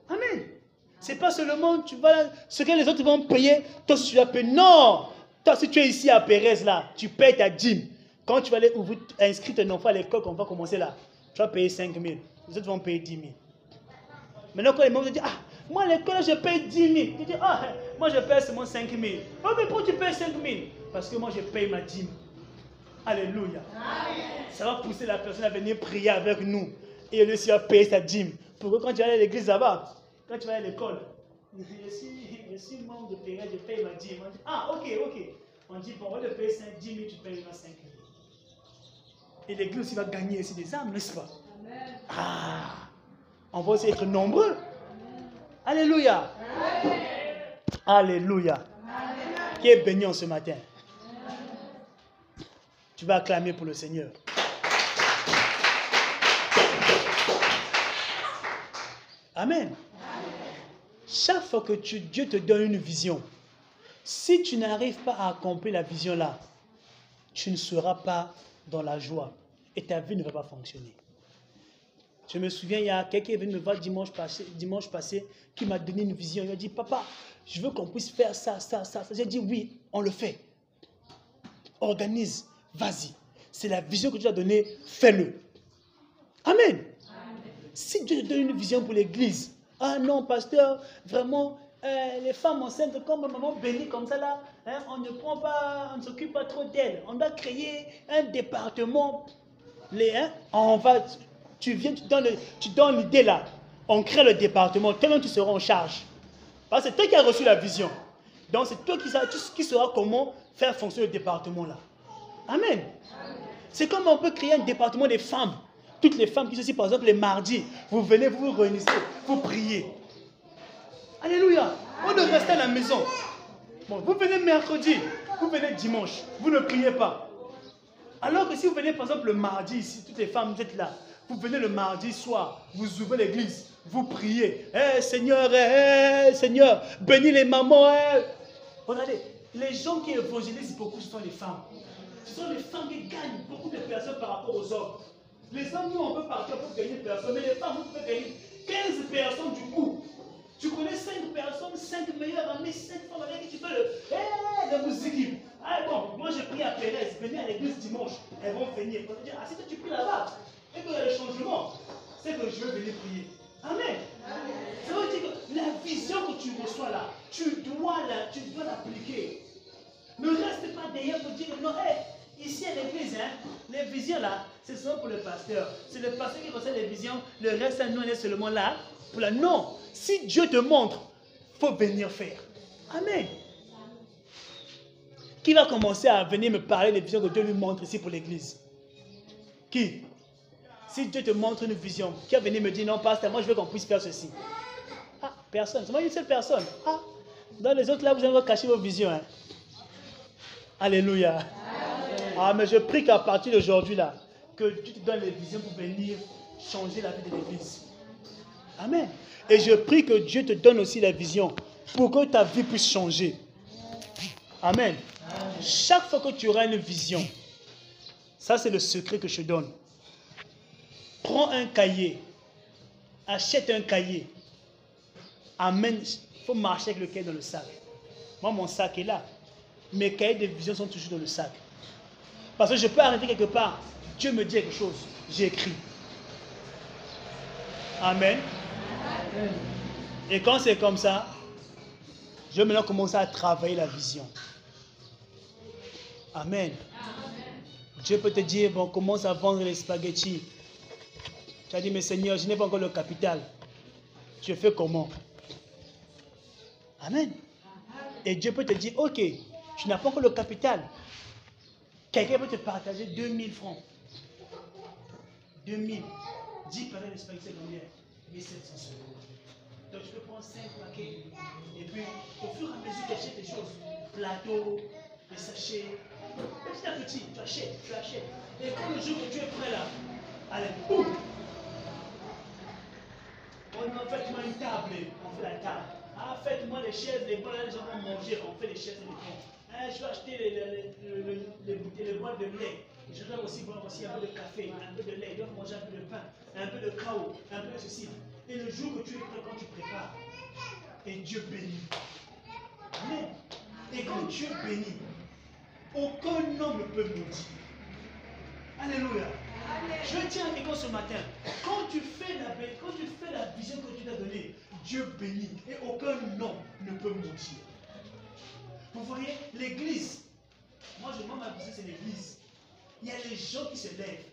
Amen. C'est pas seulement tu vas, ce que les autres vont payer, toi tu payer. Non! Toi si tu es ici à Pérez là, tu payes ta dîme. Quand tu vas aller ouvrir, inscrire ton enfant à l'école qu'on va commencer là, tu vas payer 5 000. Les autres vont payer 10 000. Maintenant, quand les te disent, ah, moi à l'école, je paye 10 000. Tu dis, ah, moi je paye seulement 5 000. Oh, mais pourquoi tu payes 5 000 Parce que moi, je paye ma dîme. Alléluia. Ça va pousser la personne à venir prier avec nous. Et aussi va payer sa dîme. Pour que quand tu vas à l'église là-bas, quand tu vas à l'école, je suis, je suis membre de prière, je paye ma dîme. On dit, ah, ok, ok. On dit, bon, on va te payer 5, 10 000, tu payes 5 000. Et l'église aussi va gagner aussi des âmes, n'est-ce pas? Ah On va aussi être nombreux. Alléluia. Alléluia. Qui est béni en ce matin? Tu vas acclamer pour le Seigneur. Amen. Chaque fois que Dieu te donne une vision, si tu n'arrives pas à accomplir la vision là, tu ne seras pas dans la joie et ta vie ne va pas fonctionner. Je me souviens, il y a quelqu'un qui est venu me voir dimanche passé, dimanche passé qui m'a donné une vision. Il m'a dit, papa, je veux qu'on puisse faire ça, ça, ça. ça. J'ai dit, oui, on le fait. Organise, vas-y. C'est la vision que tu as donnée, fais-le. Amen. Si Dieu te donne une vision pour l'église, ah non, pasteur, vraiment, euh, les femmes enceintes, comme maman bénie comme ça là, hein, on ne prend pas, on ne s'occupe pas trop d'elles. On doit créer un département. Les, hein, on va, tu viens, tu donnes, tu donnes l'idée là. On crée le département. Toi tu seras en charge. Parce que c'est toi qui as reçu la vision. Donc c'est toi qui, qui sauras comment faire fonctionner le département là. Amen. C'est comme on peut créer un département des femmes. Toutes les femmes qui sont ici, par exemple, les mardis, vous venez, vous vous réunissez, vous priez. Alléluia. On ne reste à la maison. Bon, vous venez mercredi, vous venez dimanche, vous ne priez pas. Alors que si vous venez par exemple le mardi ici, toutes les femmes, vous êtes là. Vous venez le mardi soir, vous ouvrez l'église, vous priez. Eh Seigneur, eh Seigneur, bénis les mamans. eh. Regardez, les gens qui évangélisent beaucoup sont les femmes. Ce sont les femmes qui gagnent beaucoup de personnes par rapport aux hommes. Les hommes, nous, on peut partir pour gagner personne, mais les femmes, vous pouvez gagner 15 personnes du coup. Tu connais 5 personnes, 5 meilleures amies, 5 femmes avec qui tu fais le. Eh, la musique. Ah bon, moi j'ai pris à Pérez, venez à l'église dimanche. Elles vont venir. On va dire, ah, si toi tu pries là-bas, et a le changement, c'est que je vais venir prier. Amen. Ça veut dire que la vision que tu reçois là, tu dois la- tu dois l'appliquer. Ne reste pas derrière pour dire non, hé, ici à l'église, hein, les visions là, c'est seulement pour le pasteur. C'est le pasteur qui reçoit les visions, le reste, nous, on est seulement là pour la. Non, si Dieu te montre, faut venir faire. Amen. Qui va commencer à venir me parler des visions que Dieu lui montre ici pour l'église? Qui? Si Dieu te montre une vision, qui va venir me dire non, pasteur, moi je veux qu'on puisse faire ceci Ah, personne, moi une seule personne. Ah, dans les autres là, vous allez cacher vos visions. hein. Alléluia. Ah, mais je prie qu'à partir d'aujourd'hui, là, que Dieu te donne les visions pour venir changer la vie de l'église. Amen. Et je prie que Dieu te donne aussi la vision pour que ta vie puisse changer. Amen. Chaque fois que tu auras une vision, ça c'est le secret que je donne. Prends un cahier, achète un cahier, amène, il faut marcher avec le cahier dans le sac. Moi, mon sac est là. Mes cahiers de vision sont toujours dans le sac. Parce que je peux arriver quelque part, Dieu me dit quelque chose, j'écris. Amen. Et quand c'est comme ça, je vais maintenant commencer à travailler la vision. Amen. Dieu peut te dire, bon, commence à vendre les spaghettis. Tu as dit, mais Seigneur, je n'ai pas encore le capital. Je fais comment? Amen. Et Dieu peut te dire, ok, tu n'as pas encore le capital. Quelqu'un peut te partager 2000 francs. 2000. 10 paquets de spaghettis, c'est combien 1700 euros. Donc tu peux prendre 5 paquets. Et puis, au fur et à mesure, tu achètes des choses. Plateau, des sachets. Petit à petit, tu achètes, tu achètes. Et quand le jour que tu es prêt là, allez, boum Faites-moi une table, on fait la table. Ah, faites-moi les chaises, les là, les gens vont manger, on fait les chaises et les bancs. Ah, je vais acheter les, les, les, les, les bouteilles, les boîtes de lait. Je dois aussi boire aussi un peu de café, un peu de lait, je dois manger un peu de pain, un peu de chaos, un peu de ceci. Et le jour que tu es prêt, quand tu prépares, et Dieu bénit. Amen. Et quand Dieu bénit, aucun homme ne peut maudire. Alléluia. Je tiens à quelqu'un ce matin. Quand tu fais la quand tu fais la vision que Dieu t'a donnée, Dieu bénit et aucun nom ne peut mentir. Vous voyez, l'église, moi je vois ma c'est l'église. Il y a les gens qui se lèvent.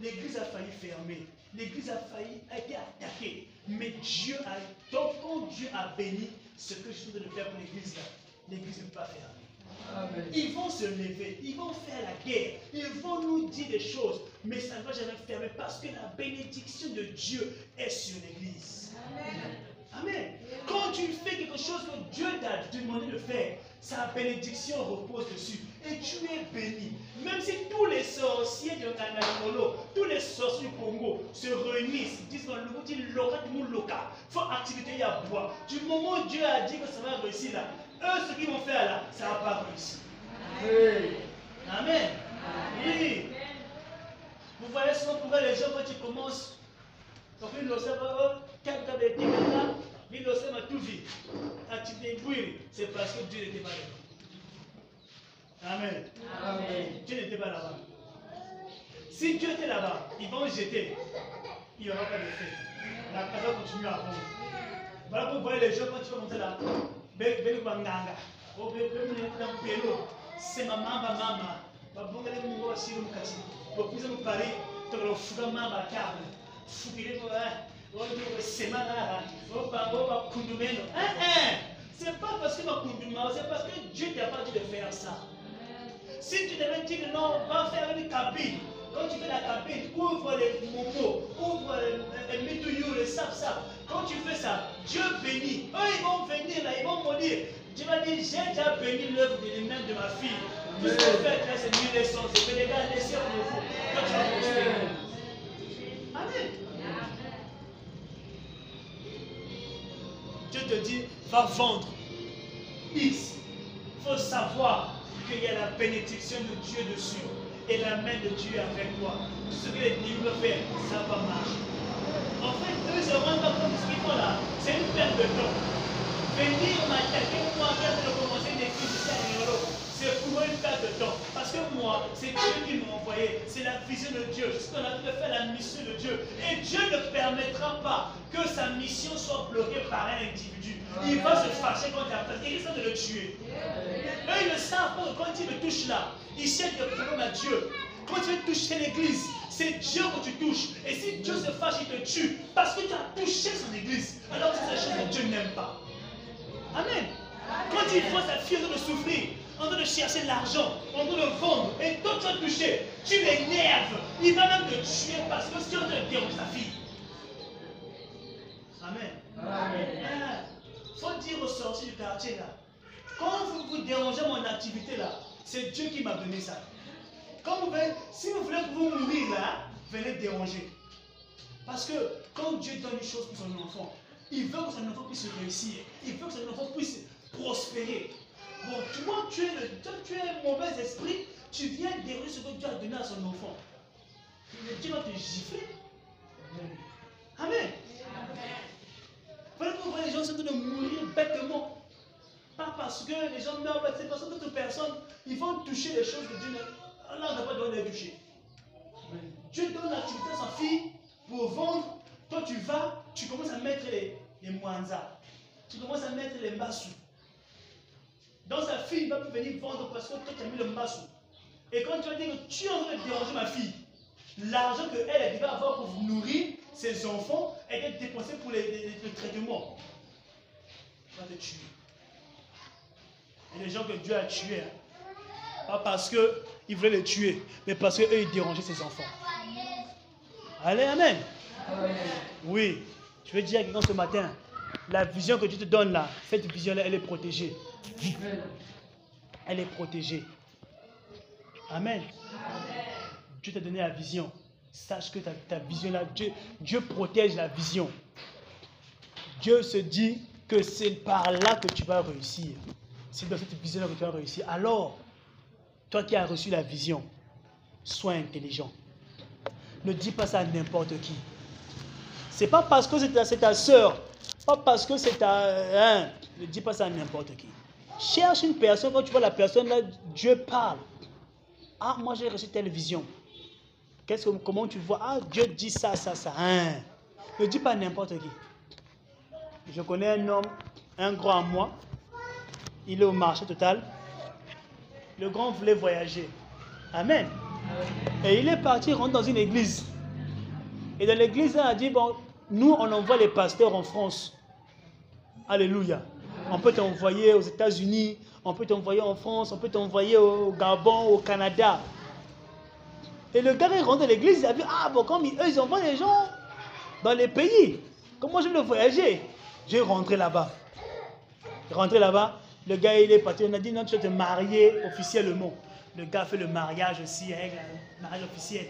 L'église a failli fermer. L'église a failli, été attaquée. Mais Dieu a, donc quand Dieu a béni ce que je suis de faire pour l'église l'église ne peut pas Ils vont se lever, ils vont faire la guerre, ils vont nous dire des choses, mais ça ne va jamais fermer parce que la bénédiction de Dieu est sur l'église. Amen. Quand tu fais quelque chose que Dieu t'a demandé de faire, sa bénédiction repose dessus. Et tu es béni. Même si tous les sorciers de Kanamolo, tous les sorciers du Congo se réunissent, disent le local, tout local, faut activité à boire. Du moment où Dieu a dit que ça va réussir là, eux, ce qu'ils vont faire là, ça va pas réussir. Amen. Oui. Vous voyez souvent pourquoi les gens, quand ils commencent, donc ils le savent, quelqu'un de là, ils le savent tout vite. Activité c'est parce que Dieu n'était pas là. Amen. Amen. Dieu n'était pas là-bas. Si Dieu était là-bas, ils vont jeter. Il n'y aura pas de fait. La casa continue à prendre. Voilà pour voir les gens quand tu vas monter là. Beli banganga. C'est ma maman, maman. babongele mungu wasiri mukati bokuza mupari tokolofuka mamba kable fukile semana obanga obakundumeno c'est pas parce que bakunduma c'est parce que Dieu t'a pas dit de faire ça si tu devais dire non, va faire une cabine. Quand tu fais la cabine, ouvre les momos, ouvre les mitouillou, les sap sap. Quand tu fais ça, Dieu bénit. Eux, ils vont venir là, ils vont me dire, Dieu va dire, j'ai déjà béni l'œuvre de l'humain de ma fille. Tout ce que fait là, c'est l'essence. C'est les vous. Quand tu vas. Amen. Dieu te dit, va vendre X. Il faut savoir qu'il y a la bénédiction de Dieu dessus et la main de Dieu avec toi. Ce que les livres faire, ça va marcher. En fait, C'est une perte de temps. Venir m'attaquer, moi, faire de commencer des ici à c'est pour une perte de temps. Parce que moi, c'est Dieu qui m'a envoyé. C'est la vision de Dieu. Je suis en train de faire la mission de Dieu. Et Dieu ne permettra pas que sa mission soit bloquée par un individu. Il va se fâcher contre la personne. Il risque de le tuer. Eux, ils ne savent pas quand ils me touchent là, ils cherchent des problèmes à Dieu. Quand veux toucher l'église, c'est Dieu que tu touches. Et si Dieu se fâche, il te tue. Parce que tu as touché son église. Alors c'est la chose que Dieu n'aime pas. Amen. Quand il voit sa fille de souffrir, en train de chercher l'argent, en train de vendre, et toi tu as touché, tu l'énerves. Il va même te tuer parce que si on te dérange sa fille. Amen. Amen. Il faut dire aux sorciers du quartier là, quand vous vous dérangez mon activité là, c'est Dieu qui m'a donné ça. Quand vous voulez, si vous voulez que vous mourir là, venez déranger. Parce que quand Dieu donne une chose pour son enfant, il veut que son enfant puisse réussir. Il veut que son enfant puisse prospérer. Bon, toi, tu es, le, toi, tu es un mauvais esprit, tu viens déranger ce que Dieu a donné à son enfant. Dieu va te gifler. Amen. Voilà pourquoi les gens sont en train de mourir bêtement. Pas parce que les gens meurent, c'est parce que d'autres personnes, ils vont toucher les choses que Dieu n'a pas donné de toucher. Dieu donne l'activité à sa fille pour vendre. Toi, tu vas, tu commences à mettre les, les Tu commences à mettre les mbassous. Donc sa fille va plus venir vendre parce que toi tu as mis le mbassou. Et quand tu vas dire que tu es en train de déranger ma fille, l'argent qu'elle elle va avoir pour nourrir ses enfants, elle est dépensée pour les traitements. Elle va te tuer. Et les gens que Dieu a tués, hein, pas parce qu'il voulait les tuer, mais parce qu'eux, ils dérangeaient ses enfants. Allez, Amen. Oui, je veux dire à quelqu'un ce matin, la vision que Dieu te donne là, cette vision-là, elle est protégée. Elle est protégée. Amen. Dieu t'a donné la vision. Sache que ta, vision-là, Dieu, Dieu protège la vision. Dieu se dit que c'est par là que tu vas réussir. C'est dans cette vision-là que tu vas réussir. Alors, toi qui as reçu la vision, sois intelligent. Ne dis pas ça à n'importe qui. C'est pas parce que c'est ta, soeur, pas parce que c'est ta. Hein, ne dis pas ça à n'importe qui. Cherche une personne, quand tu vois la personne là, Dieu parle. Ah, moi j'ai reçu telle vision. Qu'est-ce que, comment tu vois? Ah, Dieu dit ça, ça, ça. Hein. Ne dis pas n'importe qui. Je connais un homme, un grand à moi. Il est au marché total. Le grand voulait voyager. Amen. Et il est parti, rentre dans une église. Et dans l'église, il a dit, bon, nous, on envoie les pasteurs en France. Alléluia. On peut t'envoyer aux États-Unis, on peut t'envoyer en France, on peut t'envoyer au Gabon, au Canada. Et le gars est rentré dans l'église, il a vu, ah bon, comme eux, ils envoient les gens dans les pays. Comment je vais voyager? J'ai rentré là-bas. Rentré là-bas, le gars, il est parti, on a dit, non, tu vas te marier officiellement. Le gars fait le mariage aussi, hein, le mariage officiel.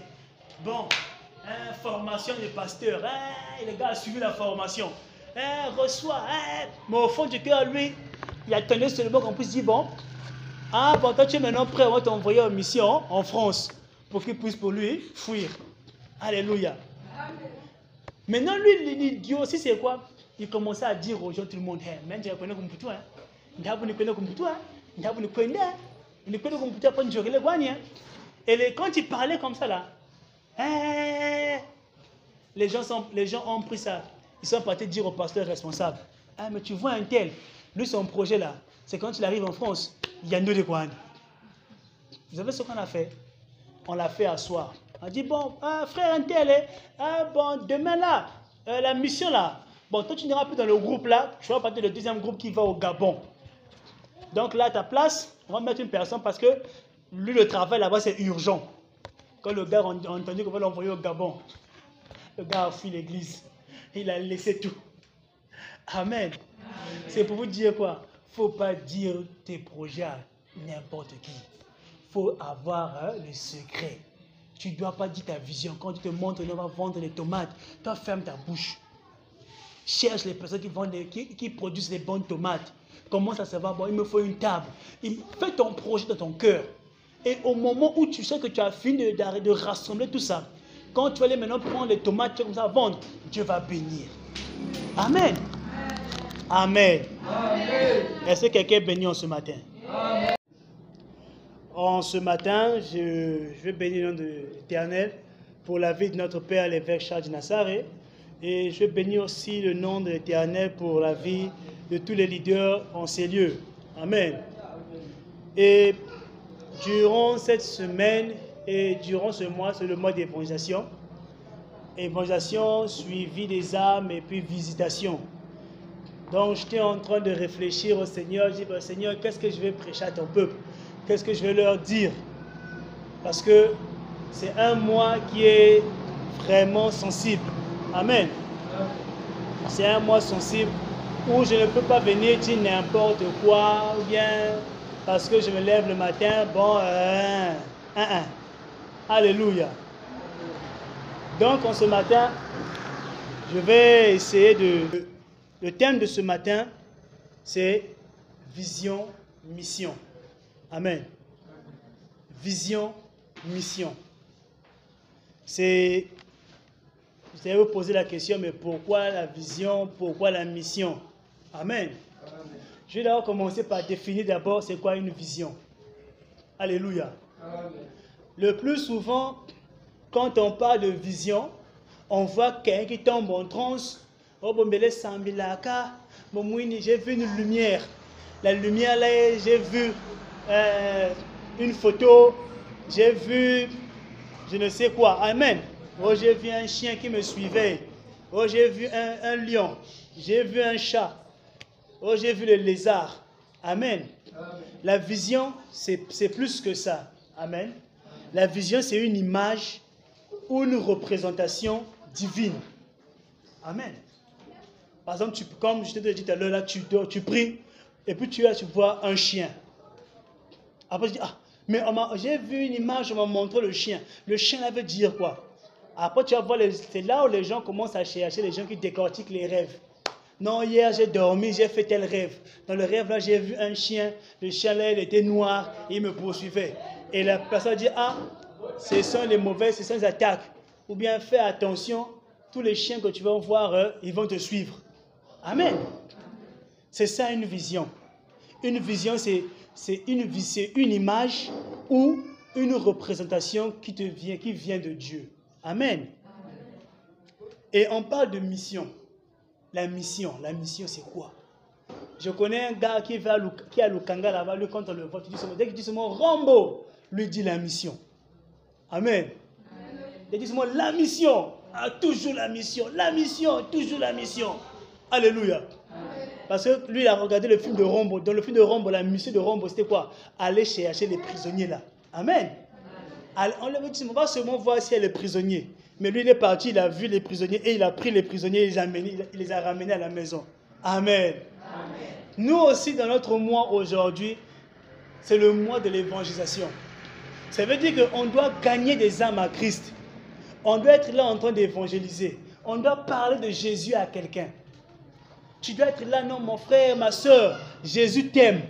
Bon, hein, formation de pasteur. Hein, le gars a suivi la formation. Hein, reçoit. Hein, mais au fond du cœur, lui, il attendait seulement qu'on puisse dire, bon, ah, toi tu es maintenant prêt, on va t'envoyer en mission en France pour qu'il puisse pour lui fuir. Alléluia. Maintenant, lui, l'idiot aussi, c'est quoi Il commençait à dire aux gens, tout le monde, hey, mais je connais comme toi. Et quand il parlait comme ça là, hein, les, gens ont pris ça. Ils sont partis dire au pasteur responsable, ah mais tu vois un tel, lui son projet là, c'est quand il arrive en France, il y a deux de Kwan. Vous savez ce qu'on a fait? On l'a fait asseoir. On dit, bon, ah, frère un tel, hein, ah, bon, demain là, euh, la mission là, bon, toi tu n'iras plus dans le groupe là, tu vas partir du deuxième groupe qui va au Gabon. Donc là, à ta place, on va mettre une personne parce que lui, le travail là-bas, c'est urgent. Quand le gars a entendu qu'on va l'envoyer au Gabon, le gars a fui l'église. Il a laissé tout. Amen. C'est pour vous dire quoi? Faut pas dire tes projets à n'importe qui. faut avoir hein, le secret. Tu ne dois pas dire ta vision. Quand tu te montres, on va vendre les tomates. Toi, ferme ta bouche. Cherche les personnes qui, vendent qui, qui produisent les bonnes tomates. Comment ça se va Bon, il me faut une table. Fais ton projet dans ton cœur. Et au moment où tu sais que tu as fini de, de rassembler tout ça, quand tu vas aller maintenant prendre les tomates comme ça vendre, Dieu va bénir. Amen. Amen. Est-ce que quelqu'un est béni en ce matin? Amen. En ce matin, je, je vais bénir le nom de l'Éternel pour la vie de notre Père, l'évêque Charles Nazareth. Et je vais bénir aussi le nom de l'Éternel pour la vie de tous les leaders en ces lieux. Amen. Et durant cette semaine et durant ce mois, c'est le mois d'évangélisation. Évangélisation suivi des âmes et puis visitation. Donc j'étais en train de réfléchir au Seigneur. Je dis, bah, Seigneur, qu'est-ce que je vais prêcher à ton peuple? Qu'est-ce que je vais leur dire? Parce que c'est un mois qui est vraiment sensible. Amen. C'est un mois sensible où je ne peux pas venir dire n'importe quoi, ou bien parce que je me lève le matin, bon, euh, Alléluia. Donc, en ce matin, je vais essayer de... Le thème de ce matin, c'est vision, mission. Amen. Vision, mission. C'est vous allez vous poser la question, mais pourquoi la vision, pourquoi la mission? Amen. Je vais d'abord commencer par définir d'abord c'est quoi une vision. Alléluia. Le plus souvent, quand on parle de vision, on voit quelqu'un qui tombe en transe. Oh, j'ai vu une lumière. La lumière là, j'ai vu euh, une photo, j'ai vu je ne sais quoi. Amen. Oh, j'ai vu un chien qui me suivait. Oh, j'ai vu un, lion. J'ai vu un chat. Oh, j'ai vu le lézard. Amen. La vision, c'est plus que ça. Amen. La vision, c'est une image ou une représentation divine. Amen. Par exemple, tu, comme je t'ai dit tout à l'heure, là, tu, tu pries, et puis tu, tu vois un chien. Après, je dis, ah, mais j'ai vu une image, on m'a montré le chien. Le chien, là veut dire quoi? Après, tu vas voir, c'est là où les gens commencent à chercher, les gens qui décortiquent les rêves. Non, hier j'ai dormi, j'ai fait tel rêve. Dans le rêve là, j'ai vu un chien. Le chien là, il était noir, il me poursuivait. Et la personne dit Ah, ce sont les mauvaises, ce sont les attaques. Ou bien fais attention, tous les chiens que tu vas voir, euh, ils vont te suivre. Amen. C'est ça une vision. Une vision, c'est une, une image ou une représentation qui te vient, qui vient de Dieu. Amen. Et on parle de mission. La mission, la mission c'est quoi? Je connais un gars qui, va qui est à Lukanga là-bas, lui quand on le voit, tu dis son- dès qu'il dit ce mot Rambo, lui dit la mission. Amen. Il dit ce mot la mission, toujours la mission, la mission, toujours la mission. Alléluia. Parce que lui, il a regardé le film de Rambo. Dans le film de Rambo, la mission de Rambo, c'était quoi? Aller chercher les prisonniers là. Amen. Allez, On va seulement voir s'il y a les prisonniers. Mais lui, il est parti, il a vu les prisonniers et il a pris les prisonniers, il les a, amenés- il les a ramenés à la maison. Amen. Nous aussi, dans notre mois aujourd'hui, c'est le mois de l'évangélisation. Ça veut dire qu'on doit gagner des âmes à Christ. On doit être là en train d'évangéliser. On doit parler de Jésus à quelqu'un. Tu dois être là, non, mon frère, ma soeur, Jésus t'aime.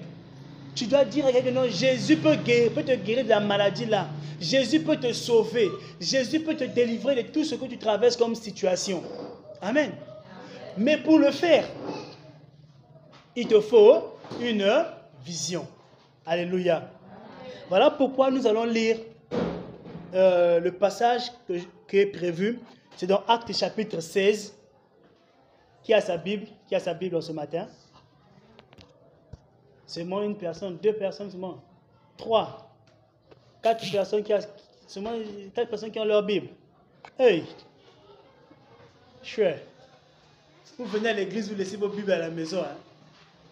Tu dois dire à quelqu'un, non, Jésus peut, guérir, peut te guérir de la maladie là. Jésus peut te sauver. Jésus peut te délivrer de tout ce que tu traverses comme situation. Amen. Mais pour le faire, il te faut une vision. Alléluia. Voilà pourquoi nous allons lire euh, le passage que- qui est prévu. C'est dans Actes chapitre 16. Qui a sa Bible Qui a sa Bible ce matin Seulement une personne, deux personnes seulement, trois, quatre personnes qui ont, seulement quatre personnes qui ont leur Bible. Hey, chouette. Vous venez à l'église, vous laissez vos Bibles à la maison. hein.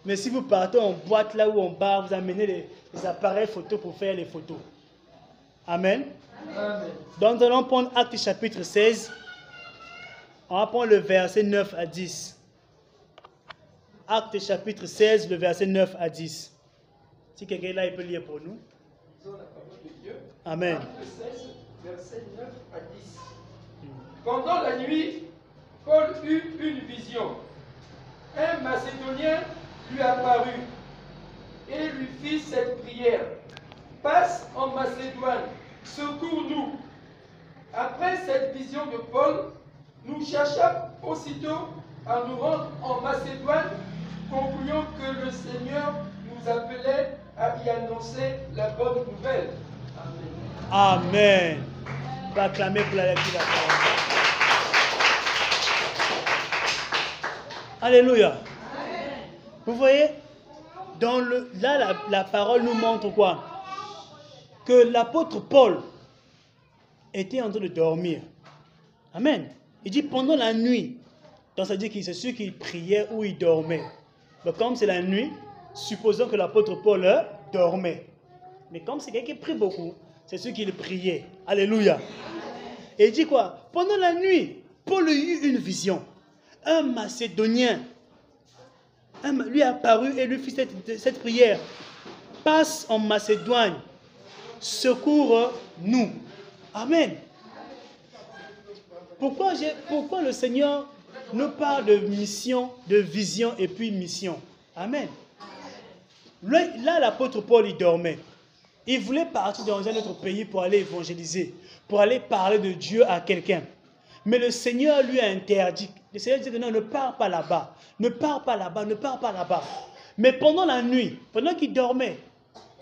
Mais si vous partez en boîte là où on bar, vous amenez les, les appareils photo pour faire les photos. Amen. Amen. Donc nous allons prendre Acte chapitre 16. On va prendre le verset 9 à 10. Acte chapitre 16, le verset 9 à 10. Si quelqu'un est là, il peut lire pour nous. Amen. Acte 16, versets 9 à 10. Pendant la nuit, Paul eut une vision. Un Macédonien lui apparut et lui fit cette prière. Passe en Macédoine, secours-nous. Après cette vision de Paul, nous cherchâmes aussitôt à nous rendre en Macédoine, concluant que le Seigneur nous appelait à y annoncer la bonne nouvelle. Amen. Acclamer pour la. Alléluia. Vous voyez, dans là, la, parole nous montre quoi? Que l'apôtre Paul était en train de dormir. Amen. Il dit pendant la nuit. Donc ça dire que c'est sûr qu'il priait ou il dormait. Mais comme c'est la nuit, supposons que l'apôtre Paul dormait. Mais comme c'est quelqu'un qui prie beaucoup, c'est sûr qu'il priait. Alléluia. Et il dit quoi? Pendant la nuit, Paul eut une vision. Un Macédonien lui est apparu et lui fit cette, cette prière. Passe en Macédoine, secours-nous. Amen. Pourquoi, pourquoi le Seigneur nous parle de mission, de vision et puis mission Amen. Là, l'apôtre Paul, il dormait. Il voulait partir dans un autre pays pour aller évangéliser, pour aller parler de Dieu à quelqu'un. Mais le Seigneur lui a interdit. Le Seigneur dit non, ne pars pas là-bas. Ne pars pas là-bas, ne pars pas là-bas. Mais pendant la nuit, pendant qu'il dormait,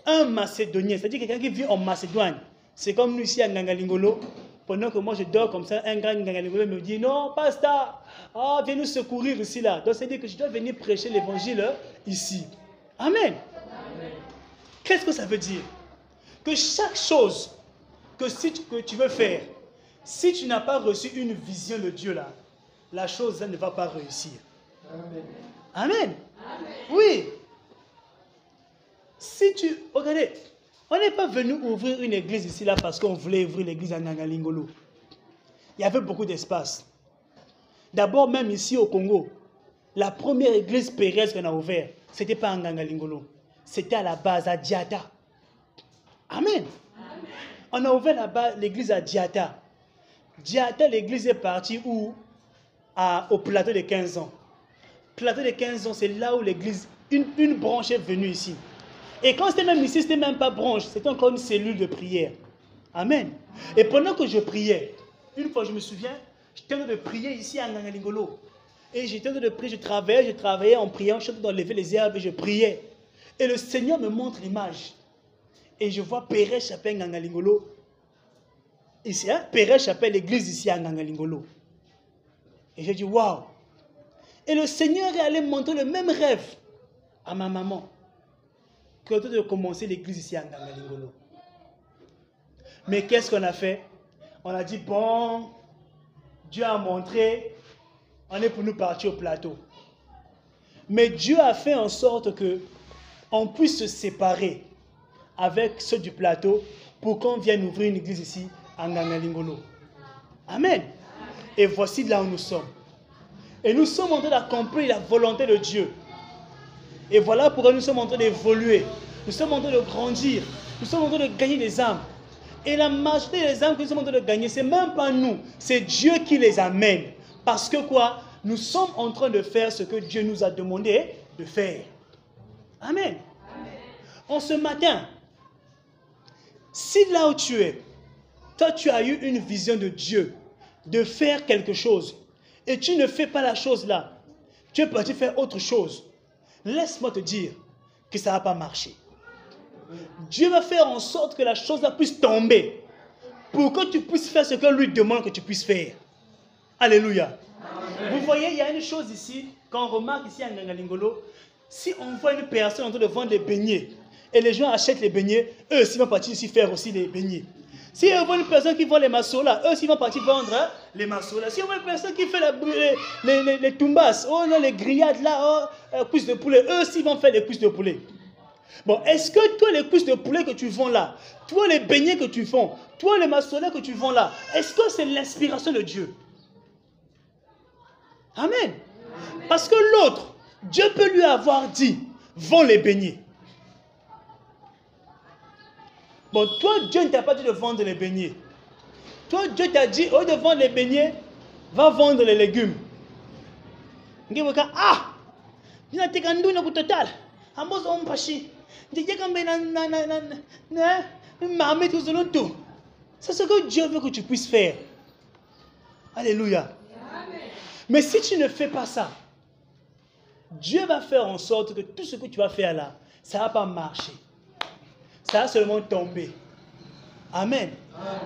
un Macédonien, c'est-à-dire quelqu'un qui vit en Macédoine, c'est comme nous ici à Ngangalingolo. Pendant que moi je dors comme ça, un grand Ngangalingolo me dit Non, pasteur, ah, viens nous secourir ici là. Donc c'est-à-dire que je dois venir prêcher l'évangile ici. Amen. Qu'est-ce que ça veut dire? Que chaque chose que, si tu, que tu veux faire, si tu n'as pas reçu une vision de Dieu là, la chose là, ne va pas réussir. Amen. Amen. Oui. Si tu... Regardez, on n'est pas venu ouvrir une église ici là parce qu'on voulait ouvrir l'église à Nangalingolo. Il y avait beaucoup d'espace. D'abord, même ici au Congo, la première église pérestre qu'on a ouverte, ce n'était pas à Nangalingolo. C'était à la base à Diata. Amen. On a ouvert là-bas l'église à Diata. Diata, l'église est partie où? À- Au plateau de 15 ans plateau de 15 ans, c'est là où l'église, une, une branche est venue ici. Et quand c'était même ici, c'était même pas branche, c'était encore une cellule de prière. Amen. Et pendant que je priais, une fois je me souviens, j'étais en train de prier ici à Nangalingolo. Et j'étais en train de prier, je travaillais, je travaillais en priant, je suis en train d'enlever les herbes et je priais. Et le Seigneur me montre l'image. et je vois Pérez Chapelle Ngangalingolo. Ici, hein? Pérez Chapelle, l'église ici à Ngangalingolo. Et j'ai dit, waouh! Et le Seigneur est allé montrer le même rêve à ma maman que de commencer l'église ici à Ngangalingolo. Mais qu'est-ce qu'on a fait? On a dit, bon, Dieu a montré, on est pour nous partir au plateau. Mais Dieu a fait en sorte que on puisse se séparer avec ceux du plateau pour qu'on vienne ouvrir une église ici à Ngangalingolo. Amen. Et voici là où nous sommes. Et nous sommes en train d'accomplir la volonté de Dieu. Et voilà pourquoi nous sommes en train d'évoluer. Nous sommes en train de grandir. Nous sommes en train de gagner des âmes. Et la majorité des âmes que nous sommes en train de gagner, c'est même pas nous. C'est Dieu qui les amène. Parce que quoi? Nous sommes en train de faire ce que Dieu nous a demandé de faire. Amen. En ce matin, si là où tu es, toi tu as eu une vision de Dieu, de faire quelque chose, et tu ne fais pas la chose là, tu es parti faire autre chose, laisse-moi te dire que ça ne va pas marcher. Dieu va faire en sorte que la chose là puisse tomber pour que tu puisses faire ce que lui demande que tu puisses faire. Alléluia. Vous voyez, il y a une chose ici, quand on remarque ici à Ngangalingolo, si on voit une personne en train de vendre des beignets, et les gens achètent les beignets, eux aussi vont partir ici faire aussi les beignets. Si on voit une personne qui vend les massos là, eux aussi vont partir vendre hein, les massos là. Si on voit une personne qui fait les, les, les, tumbas, oh non, les grillades là, oh, euh, cuisses de poulet, eux aussi vont faire les cuisses de poulet. Bon, est-ce que toi, les cuisses de poulet que tu vends là, toi, les beignets que tu vends, toi, les maçonnets que tu vends là, est-ce que c'est l'inspiration de Dieu? Amen. Parce que l'autre, Dieu peut lui avoir dit, vends les beignets. Bon, toi, Dieu ne t'a pas dit de vendre les beignets. Toi, Dieu t'a dit, au lieu de vendre les beignets, va vendre les légumes. Ah! Ninateka nduna kutotal. Ambozo ompashi. Ndije kambe na na na na na Mahomet tout. C'est ce que Dieu veut que tu puisses faire. Alléluia. Mais si tu ne fais pas ça, Dieu va faire en sorte que tout ce que tu vas faire là, ça ne va pas marcher. Ça va seulement tomber. Amen.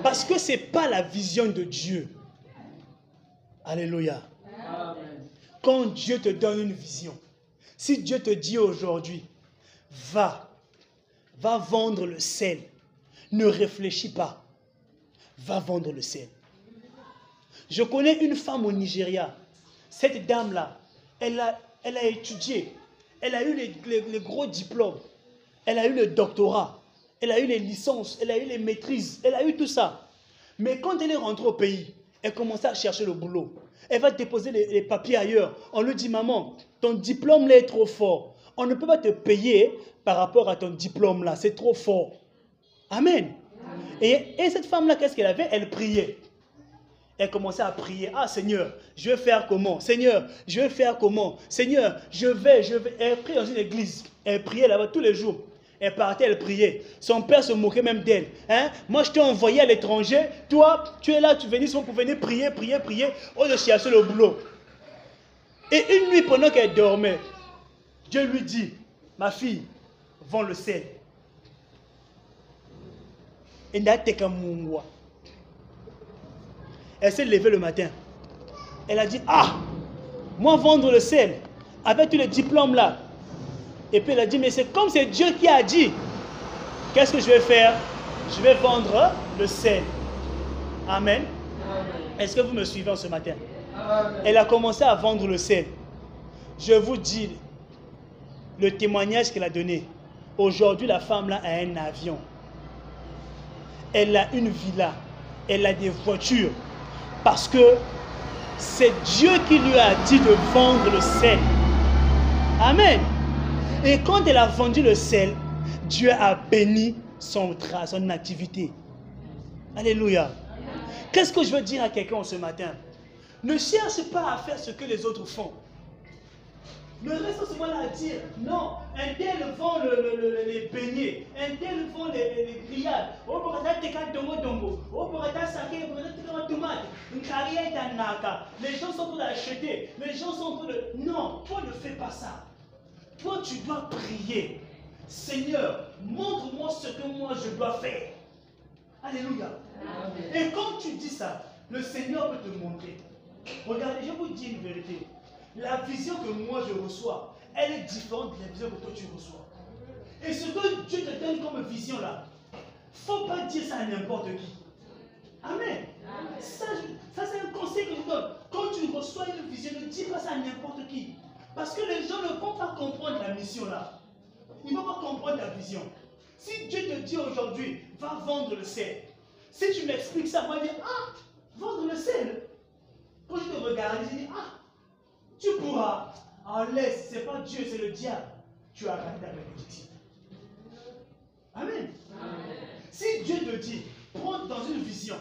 Parce que ce n'est pas la vision de Dieu. Alléluia. Quand Dieu te donne une vision, si Dieu te dit aujourd'hui, va, va vendre le sel, ne réfléchis pas, va vendre le sel. Je connais une femme au Nigeria. Cette dame-là, elle a, elle a étudié, elle a eu les, les, gros diplômes, elle a eu le doctorat, elle a eu les licences, elle a eu les maîtrises, elle a eu tout ça. Mais quand elle est rentrée au pays, elle commençait à chercher le boulot. Elle va déposer les, papiers ailleurs. On lui dit, maman, ton diplôme là est trop fort. On ne peut pas te payer par rapport à ton diplôme là. C'est trop fort. Amen. Et, et cette femme-là, qu'est-ce qu'elle avait? Elle priait. Elle commençait à prier. Ah Seigneur, je vais faire comment? Seigneur, je vais faire comment? Seigneur, je vais, je vais. Elle priait dans une église. Elle priait là-bas tous les jours. Elle partait, elle priait. Son père se moquait même d'elle. Hein? Moi, je t'ai envoyé à l'étranger. Toi, tu es là, tu venais pour venir prier, prier, prier. On de chercher le boulot. Et une nuit, pendant qu'elle dormait, Dieu lui dit, ma fille, vends le sel. Et Elle s'est levée le matin. Elle a dit, ah, moi vendre le sel, avec tous les diplômes là. Et puis elle a dit, mais c'est comme c'est Dieu qui a dit. Qu'est-ce que je vais faire? Je vais vendre le sel. Amen. Est-ce que vous me suivez ce matin? Elle a commencé à vendre le sel. Je vous dis le témoignage qu'elle a donné. Aujourd'hui, la femme là a un avion. Elle a une villa. Elle a des voitures. Parce que c'est Dieu qui lui a dit de vendre le sel. Amen. Et quand elle a vendu le sel, Dieu a béni son, son activité. Alléluia. Qu'est-ce que je veux dire à quelqu'un ce matin? Ne cherche pas à faire ce que les autres font. Ne reste seulement là à dire, non, un tel vend le, le, les beignets, un tel vend les, les, grillades, oh, pour être dongo dongo, oh, tomate, une carrière est naka. Les gens sont en train d'acheter, les gens sont en train de. Non, toi ne fais pas ça. Toi, tu dois prier. Seigneur, montre-moi ce que moi je dois faire. Alléluia. Et quand tu dis ça, le Seigneur peut te montrer. Regardez, je vous dis une vérité. La vision que moi je reçois, elle est différente de la vision que toi tu reçois. Et ce que Dieu te donne comme vision là, faut pas dire ça à n'importe qui. Amen. Ça, ça c'est un conseil que je donne. Quand tu reçois une vision, ne dis pas ça à n'importe qui. Parce que les gens ne vont pas comprendre la mission là. Ils ne vont pas comprendre la vision. Si Dieu te dit aujourd'hui, va vendre le sel. Si tu m'expliques ça, moi je dis, ah, vendre le sel. Quand je te regarde, je dis, ah, tu pourras. En laisse, ce n'est pas Dieu, c'est le diable. Tu as raté ta bénédiction. Amen. Si Dieu te dit, prends dans une vision,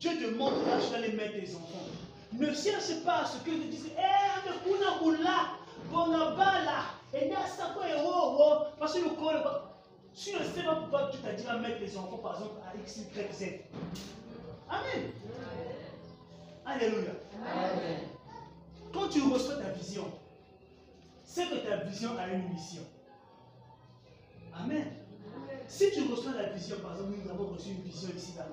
Dieu te montre là, tu vas les mettre tes enfants. Ne cherche pas à ce que tu dises, eh, kuna kula, bonabala, et là, ça quoi, et oh, oh, parce que le corps, tu ne sais pas pourquoi tu t'as dit à mettre tes enfants, par exemple, à X, Y, Z. Amen. Alléluia. Quand tu reçois ta vision, c'est que ta vision a une mission. Amen. Si tu reçois la vision, par exemple, nous avons reçu une vision ici là.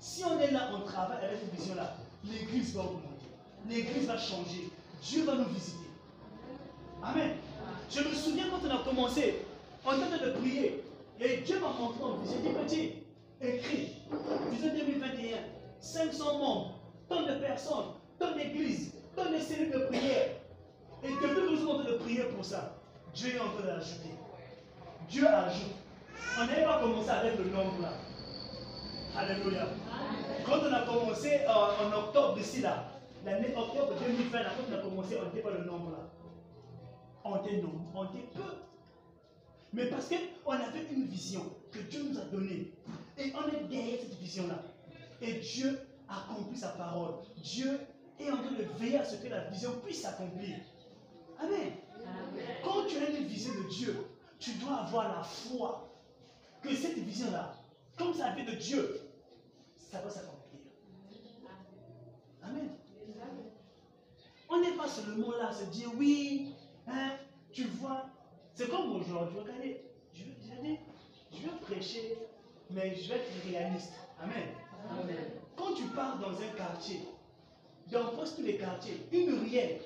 Si on est là, on travaille avec cette vision-là, l'église va augmenter. L'église va changer. Dieu va nous visiter. Amen. Je me souviens quand on a commencé, on était de prier. Et Dieu m'a montré en vision. J'ai dit, petit, écrit, vision 2021, 500 membres, tant de personnes, tant d'églises, tant de cellules de prière. Et que nous sommes en train de prier pour ça, Dieu est en train d'ajouter. Dieu ajoute. On n'avait pas commencé avec le nombre là. Alléluia. Quand on a commencé euh, en octobre d'ici là, l'année octobre 2020, là, quand on a commencé, on n'était pas le nombre là. On était nombre, on était peu. Mais parce qu'on avait une vision que Dieu nous a donnée. Et on est derrière cette vision-là. Et Dieu accomplit sa parole. Dieu est en train de veiller à ce que la vision puisse s'accomplir. Amen. Quand tu as une vision de Dieu, tu dois avoir la foi que cette vision-là, comme ça vient de Dieu, ça va s'accomplir. Amen. On n'est pas seulement là à se dire oui, hein, tu vois, c'est comme aujourd'hui, regardez, je, vais, je vais prêcher, mais je vais être réaliste. Amen. Quand tu pars dans un quartier, dans presque tous les quartiers, une ruelle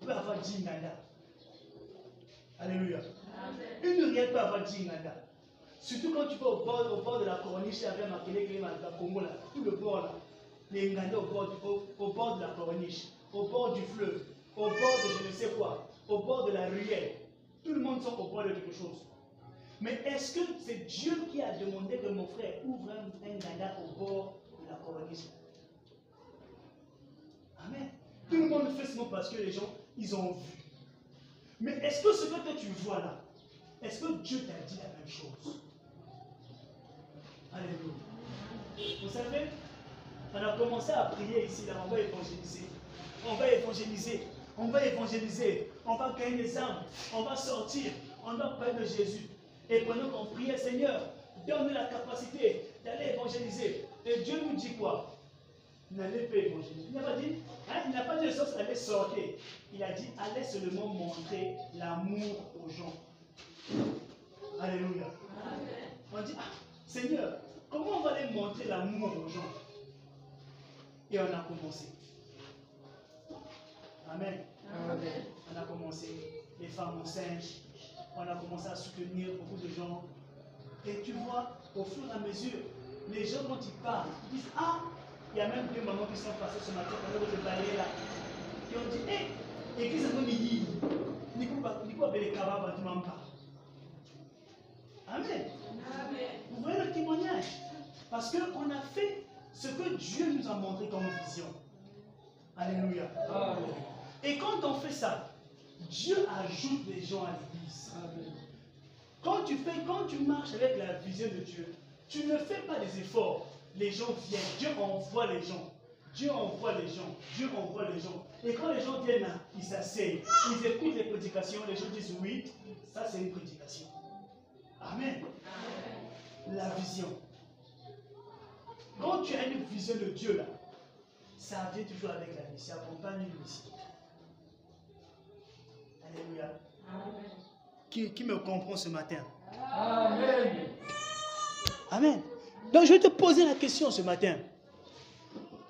peut avoir 10 nada. Alléluia. Une ruelle peut avoir 10 nada. Surtout quand tu vas au bord, au bord de la corniche, avec ma clé, la Congo, là, tout le bord là. Les Nganda au bord, au, au bord de la corniche, au bord du fleuve, au bord de je ne sais quoi, au bord de la ruelle. Tout le monde sont au bord de quelque chose. Mais est-ce que c'est Dieu qui a demandé que mon frère ouvre un, un au bord de la corniche Amen. Tout le monde fait ce mot parce que les gens, ils ont vu. Mais est-ce que ce que tu vois là, est-ce que Dieu t'a dit la même chose? Alléluia. Vous savez, on a commencé à prier ici, là, on va évangéliser. On va évangéliser. On va évangéliser. On va gagner des âmes. On va sortir. On va parler de Jésus. Et pendant qu'on priait, Seigneur, donne-nous la capacité d'aller évangéliser. Et Dieu nous dit quoi? N'allez pas évangéliser. Il n'a pas dit, hein, il n'a pas dit le sens d'aller sortir. Il a dit, allez seulement montrer l'amour aux gens. Alléluia. On dit, ah, Seigneur, comment on va aller montrer l'amour aux gens? Et on a commencé. Amen. On a commencé, les femmes enceintes, on a commencé à soutenir beaucoup de gens. Et tu vois, au fur et à mesure, les gens, quand ils parlent, ils disent Ah, il y a même deux mamans qui sont passées ce matin pendant que je balayais là. Et on dit Hé, cabanes, tu m'en parles. Amen. Vous voyez le témoignage? Parce qu'on a fait ce que Dieu nous a montré comme vision. Alléluia. Et quand on fait ça, Dieu ajoute des gens à l'église. Quand tu fais, quand tu marches avec la vision de Dieu, tu ne fais pas des efforts. Les gens viennent. Dieu envoie les gens. Dieu envoie les gens. Dieu envoie les gens. Et quand les gens viennent là, ils s'asseyent. Ils écoutent les prédications. Les gens disent oui, ça c'est une prédication. Amen. La vision. Quand tu as une vision de Dieu là, ça vient toujours avec la vie. Ça accompagne une mission. Qui, qui me comprend ce matin? Amen. Amen. Donc je vais te poser la question ce matin.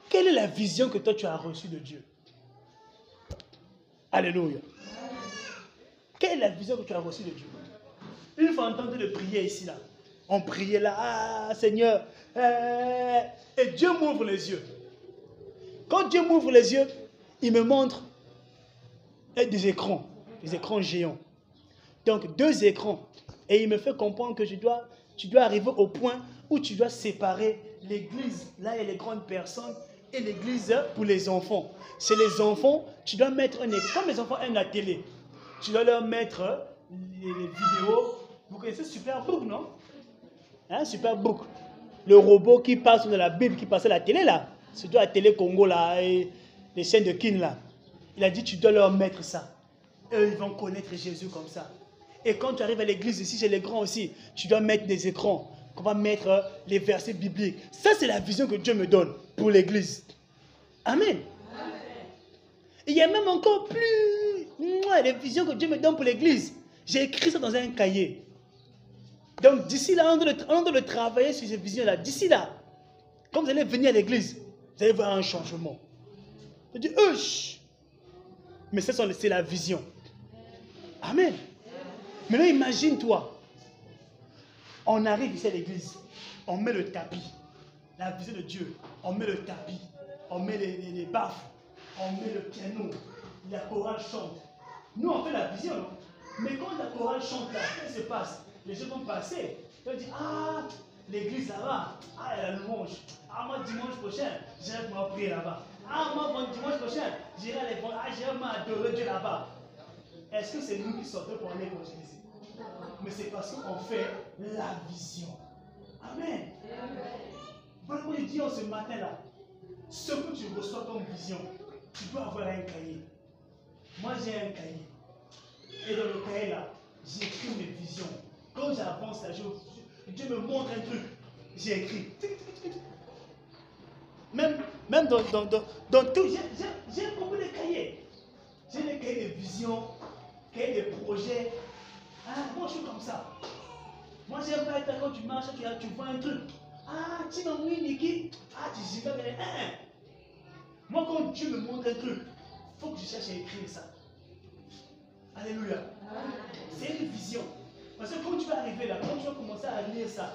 Quelle est la vision que toi tu as reçue de Dieu? Alléluia. Quelle est la vision que tu as reçue de Dieu? Une fois entendu de prier ici, là, on priait là, ah Seigneur, euh, et Dieu m'ouvre les yeux. Quand Dieu m'ouvre les yeux, il me montre des écrans, des écrans géants. Donc deux écrans. Et il me fait comprendre que je dois, tu dois arriver au point où tu dois séparer l'église, là a les grandes personnes, et l'église pour les enfants. C'est les enfants, tu dois mettre un écran, comme les enfants aiment la télé, tu dois leur mettre les, les vidéos. Vous connaissez Superbook, non? Hein, Superbook. Le robot qui passe de la Bible, qui passe à la télé là, surtout à la télé Congo là, et les chaînes de Kin là. Il a dit, tu dois leur mettre ça. Eux, ils vont connaître Jésus comme ça. Et quand tu arrives à l'église ici, chez les grands aussi, tu dois mettre des écrans. On va mettre euh, les versets bibliques. Ça, c'est la vision que Dieu me donne pour l'église. Amen. Il y a même encore plus. Les visions que Dieu me donne pour l'église. J'ai écrit ça dans un cahier. Donc, d'ici là, on doit, le, travailler sur ces visions-là. D'ici là, quand vous allez venir à l'église, vous allez voir un changement. Je dis, Hush! Mais c'est la vision. Amen. Maintenant, imagine-toi. On arrive ici à l'église. On met le tapis. La vision de Dieu. On met le tapis. On met les, les, baffes. On met le piano. La chorale chante. Nous, on fait la vision. Mais quand la chorale chante là, qu'est-ce qui se passe Les gens vont passer. Ils vont Ah, l'église là-bas. Ah, y a louange. Ah, moi, dimanche prochain, j'irai pour prier là-bas. Ah, moi, bon, dimanche prochain, j'irai l'école. Ah, j'irai m'adorer Dieu là-bas. Est-ce que c'est nous qui sortons pour aller évangéliser? Mais c'est parce qu'on fait la vision. Amen. Moi je dis en ce matin-là, ce que tu reçois comme vision, tu dois avoir un cahier. Moi j'ai un cahier. Et dans le cahier là, j'écris mes visions. Quand j'avance là, Dieu me montre un truc, j'ai écrit. Même, même dans, dans, dans, dans tout, j'ai beaucoup de cahiers. J'ai des cahiers de visions, cahiers de projets. Ah, moi je suis comme ça. Moi j'aime pas être quand tu marches, tu, tu vois un truc. Ah, tu m'as mis Niki. Ah, tu sais pas, mais hein? Moi quand Dieu me montre un truc, il faut que je cherche à écrire ça. Alléluia. C'est une vision. Parce que quand tu vas arriver là, quand tu vas commencer à lire ça,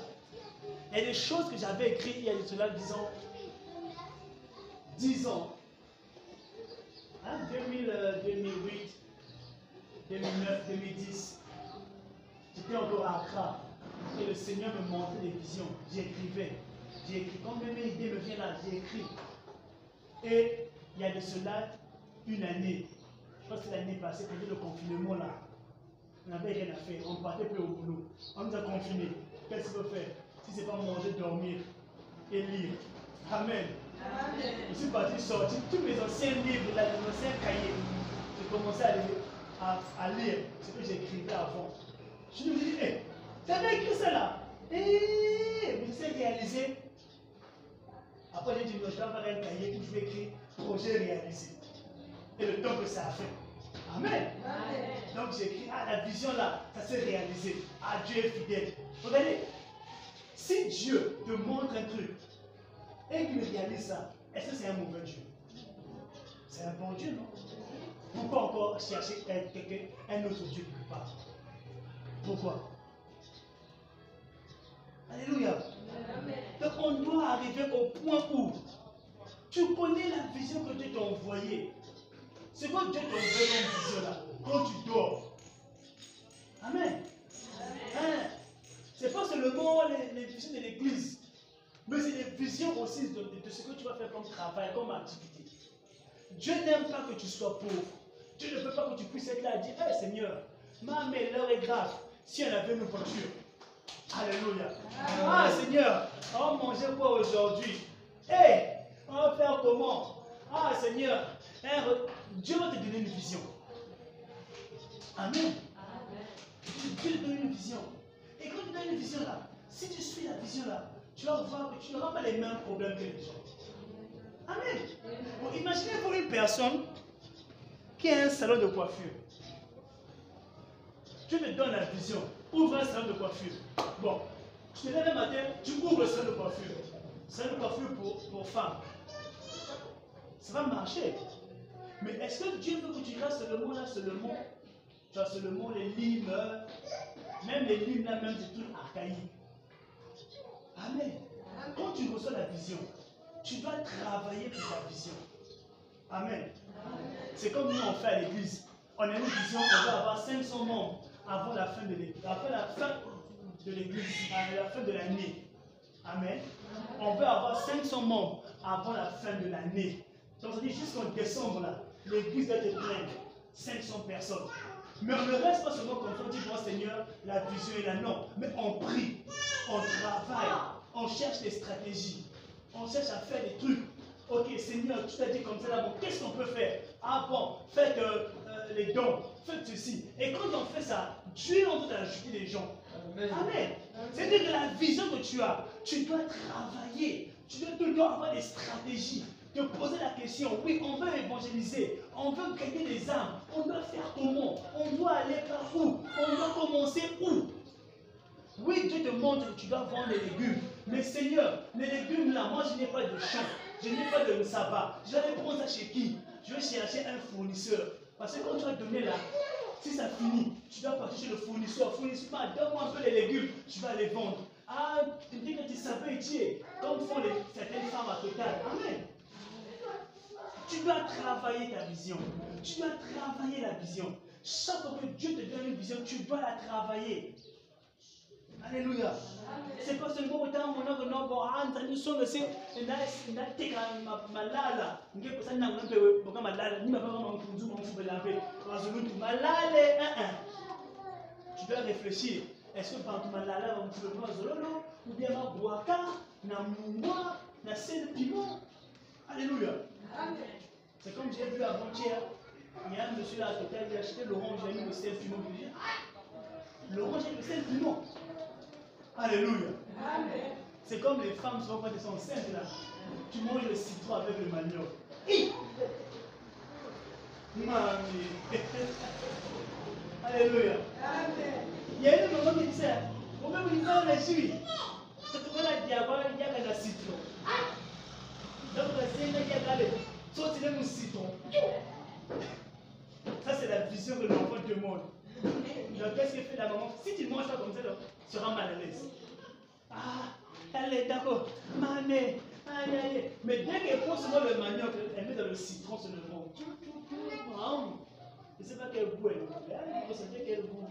il y a des choses que j'avais écrites il y a cela 10 ans. 10 ans. Hein, 2000, euh, 2008, 2009, 2010. J'étais encore à Accra. Et le Seigneur me montrait des visions. J'écrivais. J'ai écrit. Quand même une idée me vient là, j'ai écrit. Et il y a de cela une année. Je pense que l'année passée, pendant le confinement là. On n'avait rien à faire. On ne partait plus au boulot. On nous a confinés. Qu'est-ce qu'on peut faire? Si ce n'est pas manger, dormir et lire. Amen. Je suis parti sortir tous mes anciens livres, là, mes anciens cahiers. J'ai commencé à, lire- à, à lire ce que j'écrivais avant. Je me dis, hé, tu avais écrit ça là Hé, mais c'est réalisé. Après, j'ai dit, je vais faire un cahier où je vais écrire projet réalisé. Et le temps que ça a fait. Amen. Donc j'ai écrit, ah, la vision là, ça s'est réalisé. Ah, Dieu est fidèle. Regardez, si Dieu te montre un truc et qu'il réalise ça, est-ce que c'est un mauvais Dieu? C'est un bon Dieu, non? Pourquoi encore chercher un, quelqu'un- un autre Dieu quelque part Pourquoi? Alléluia. Donc on doit arriver au point où tu connais la vision que Dieu t'a envoyée. C'est quoi Dieu t'a envoyé comme vision là Quand tu dors. Amen. Hein? C'est pas seulement les, les visions de l'église, mais c'est les visions aussi de, de- de ce que tu vas faire comme travail, comme activité. Dieu n'aime pas que tu sois pauvre. Dieu ne veut pas que tu puisses être là et dire Hey Seigneur, ma mais l'heure est grave. Si on avait une voiture. Alléluia. Ah Seigneur, on va manger quoi aujourd'hui? Hey, on va faire comment? Ah Seigneur, Dieu va te donner une vision. Amen. Dieu te donne une vision. Et quand tu donnes une vision là, si tu suis la vision là, tu vas voir que tu n'auras pas les mêmes problèmes que les gens. Amen. Bon, imaginez-vous une personne qui a un salon de coiffure. Dieu te donne la vision. Ouvre un salon de coiffure. Bon, tu te lèves un matin, tu ouvres le salon de coiffure. Salon de coiffure pour, pour femmes. Ça va marcher. Mais est-ce que Dieu veut que tu restes seulement là, seulement? Tu as seulement les limes, même les limes là, même c'est tout archaïque. Amen. Quand tu reçois la vision, tu dois travailler pour ta vision. Amen. C'est comme nous on fait à l'église. On a une vision qu'on va avoir 500 membres avant la fin de l'église. Après la fin de à la fin de l'année. Amen. On veut avoir 500 membres avant la fin de l'année. Donc, dit jusqu'en décembre, là, l'église doit être pleine. 500 personnes. Mais on ne reste pas seulement comme on dit, bon Seigneur, la vision est là. Non, mais on prie, on travaille, on cherche des stratégies, on cherche à faire des trucs. Ok, Seigneur, tu t'as dit comme ça bon, qu'est-ce qu'on peut faire? Ah bon, faites euh, euh, les dons, faites ceci. Et quand on fait ça, Dieu en train d'ajouter les gens. Amen. Amen. C'est-à-dire que la vision que tu as, tu dois travailler. Tu dois avoir des stratégies. Te poser la question, oui, on veut évangéliser, on veut gagner des âmes, on doit faire comment? On doit aller par où On doit commencer où? Oui, Dieu te montre que tu dois vendre les légumes. Mais Seigneur, les légumes là, moi je n'ai pas de champ, je n'ai pas de sabbat. Je vais prendre ça chez qui? Je vais chercher un fournisseur. Parce que quand tu vas donner là, si ça finit, tu dois partir chez le fournisseur. Fournisseur, donne-moi un peu les légumes, tu vas les vendre. Ah, tu dis que tu savais étier, comme font certaines femmes à Total. Amen. Tu dois travailler ta vision. Tu dois travailler la vision. Chaque fois que Dieu te donne une vision, tu dois la travailler. Malala boka malala ni mfunzu pe malale hein. Tu dois réfléchir. Est-ce que par malala va mfubela zololo ou bien ma boaka na mungwa na sel piment. Alléluia. C'est comme j'ai vu avant-hier, il y a un monsieur là à il a acheté l'orange, il a mis le sel piment. Je lui dis, ah, l'orange avec le sel piment. Alléluia. C'est comme les femmes souvent quand elles sont enceintes là. Tu manges le citron avec le manioc. Hi! Mamie. Alléluia. Il y a une maman qui disait, on peut vous dire on est. C'est tout la diable, il y a un citron. Donc la scène il y a tu aimes le citron. Ça c'est la vision que l'enfant demande. Donc qu'est-ce que fait la maman? Si tu manges ça comme ça, seras mal à l'aise. Ah, elle est d'accord. Mané, aïe aïe. Mais dès qu'elle prend le manioc, elle met dans le citron sur le fond. Je ne sais pas quel goût elle a. Elle quel goût.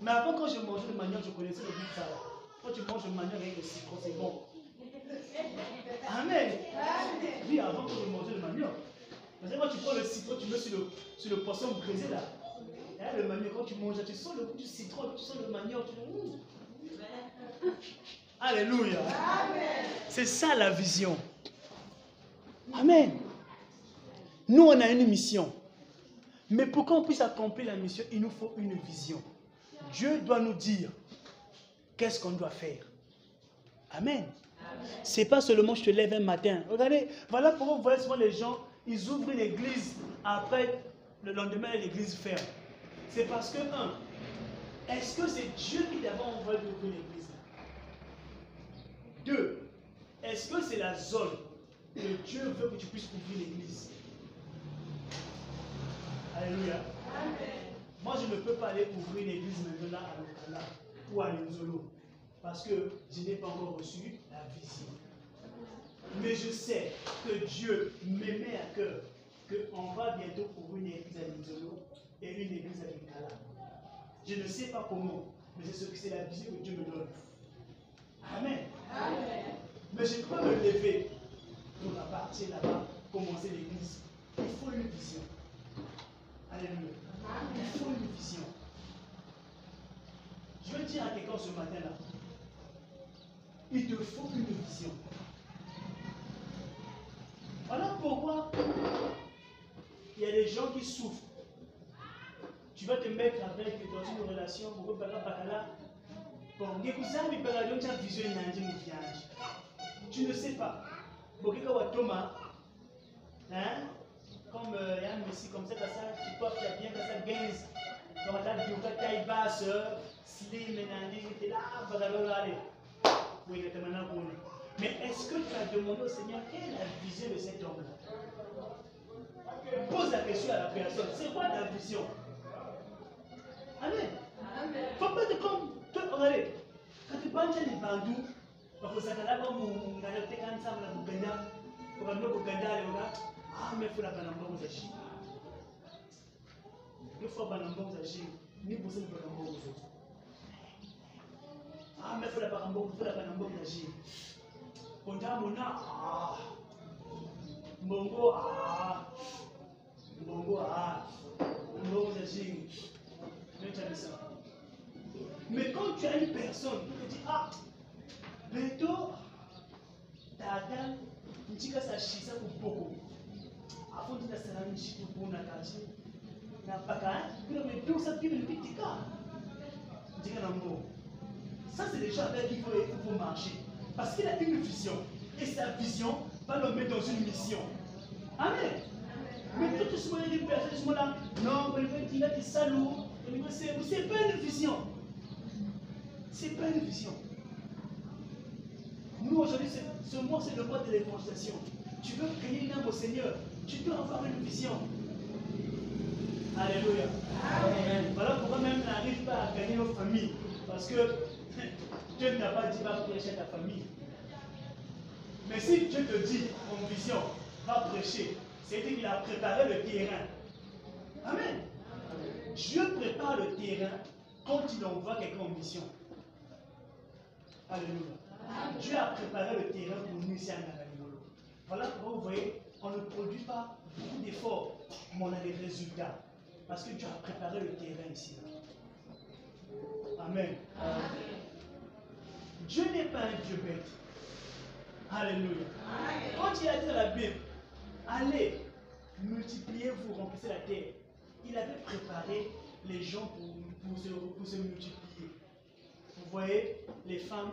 Mais avant, quand je mangeais le manioc, je connaissais le goût de ça. Quand tu manges le manioc avec le citron, c'est bon. Amen. Oui, avant que je mangeais le manioc. Parce que quand tu prends le citron, tu mets sur le, sur le poisson brisé là. Là, le manioc, quand tu manges, tu sens le goût du citron, tu sens le manioc. Tu Ouh. Alléluia. C'est ça la vision. Amen. Nous, on a une mission. Mais pour qu'on puisse accomplir la mission, il nous faut une vision. Dieu doit nous dire qu'est-ce qu'on doit faire. Amen. C'est pas seulement je te lève un matin. Regardez, voilà pourquoi vous voyez souvent les gens, ils ouvrent une église, après le lendemain l'église ferme. C'est parce que, un, est-ce que c'est Dieu qui t'avait envoyé d'ouvrir l'église Deux, est-ce que c'est la zone que Dieu veut que tu puisses ouvrir l'église? Alléluia. Moi, je ne peux pas aller ouvrir l'église maintenant à Lokala ou à Lenzolo parce que je n'ai pas encore reçu la vision. Mais je sais que Dieu m'aimait à cœur qu'on va bientôt ouvrir une église à Lenzolo et une église à Lokala. Je ne sais pas comment, mais c'est ce que c'est la vision que Dieu me donne. Amen. Mais je peux me lever pour partir là-bas, commencer l'église. Il faut une vision. Alléluia. Il faut une vision. Je veux dire à quelqu'un ce matin-là, il te faut une vision. Voilà pourquoi il y a des gens qui souffrent. Tu vas te mettre avec dans une relation, beaucoup de bakala. Bon, ngekuzami bakala donc tu as vision nandi mufianji. Tu ne sais pas. Bokeka wa Thomas, hein? Comme euh, il y a un messie comme ça, ça, tu tu as bien, ça, 15. Donc, là, tu as taille basse, slim, nanani, tu là, alors, allez. Oui, était maintenant pour nous. Mais est-ce que tu as demandé au Seigneur quelle est la vision de cet homme-là? Pose la question à la personne. C'est quoi ta vision? Amen. Faut pas te comme regardez. Quand tu penses ni bandu, bakusakala kwa mungana teka nsamla muganda. Ukambe muganda leo na ah mefuna kana mbongo za shi. Mefuna bana mbongo za shi. Ni bose ni bana mbongo za shi. Ah mefuna bana mbongo funa bana mbongo za shi. Kontamo na ah mbongo ah mbongo ah mbongo za shi. Mais quand tu as une personne qui te dit ah beto tata nchika shisa kupoko afu ndinasala nchikupuna kati. Napaka kuna metu sa bible bitika ndika na mbo ça c'est déjà avec qui il faut, il faut marcher. Parce qu'il a une vision. Et sa vision va le mettre dans une mission. Amen. Mais tout ce non le fait qu'il a des salauds c'est c'est pas une vision c'est pas une vision nous, aujourd'hui, ce mois, c'est le mois de l'évangélisation. Tu veux gagner une âme au Seigneur. Tu dois avoir une vision. Alléluia. Amen. Voilà pourquoi même on n'arrive pas à gagner nos familles. Parce que Dieu ne t'a pas dit va prêcher ta famille. Mais si Dieu te dit en vision, va prêcher, c'est-à-dire qu'il a préparé le terrain. Amen. Dieu prépare le terrain quand il envoie quelqu'un en mission. Alléluia. Dieu a préparé le terrain pour nous ici à. Voilà pourquoi vous voyez, on ne produit pas beaucoup d'efforts, mais on a des résultats. Parce que Dieu a préparé le terrain ici. Amen. Dieu n'est pas un Dieu bête. Alléluia. Quand il a dit dans la Bible, allez, multipliez-vous, remplissez la terre, avait préparé les gens pour, pour, se, pour se multiplier. Vous voyez, les femmes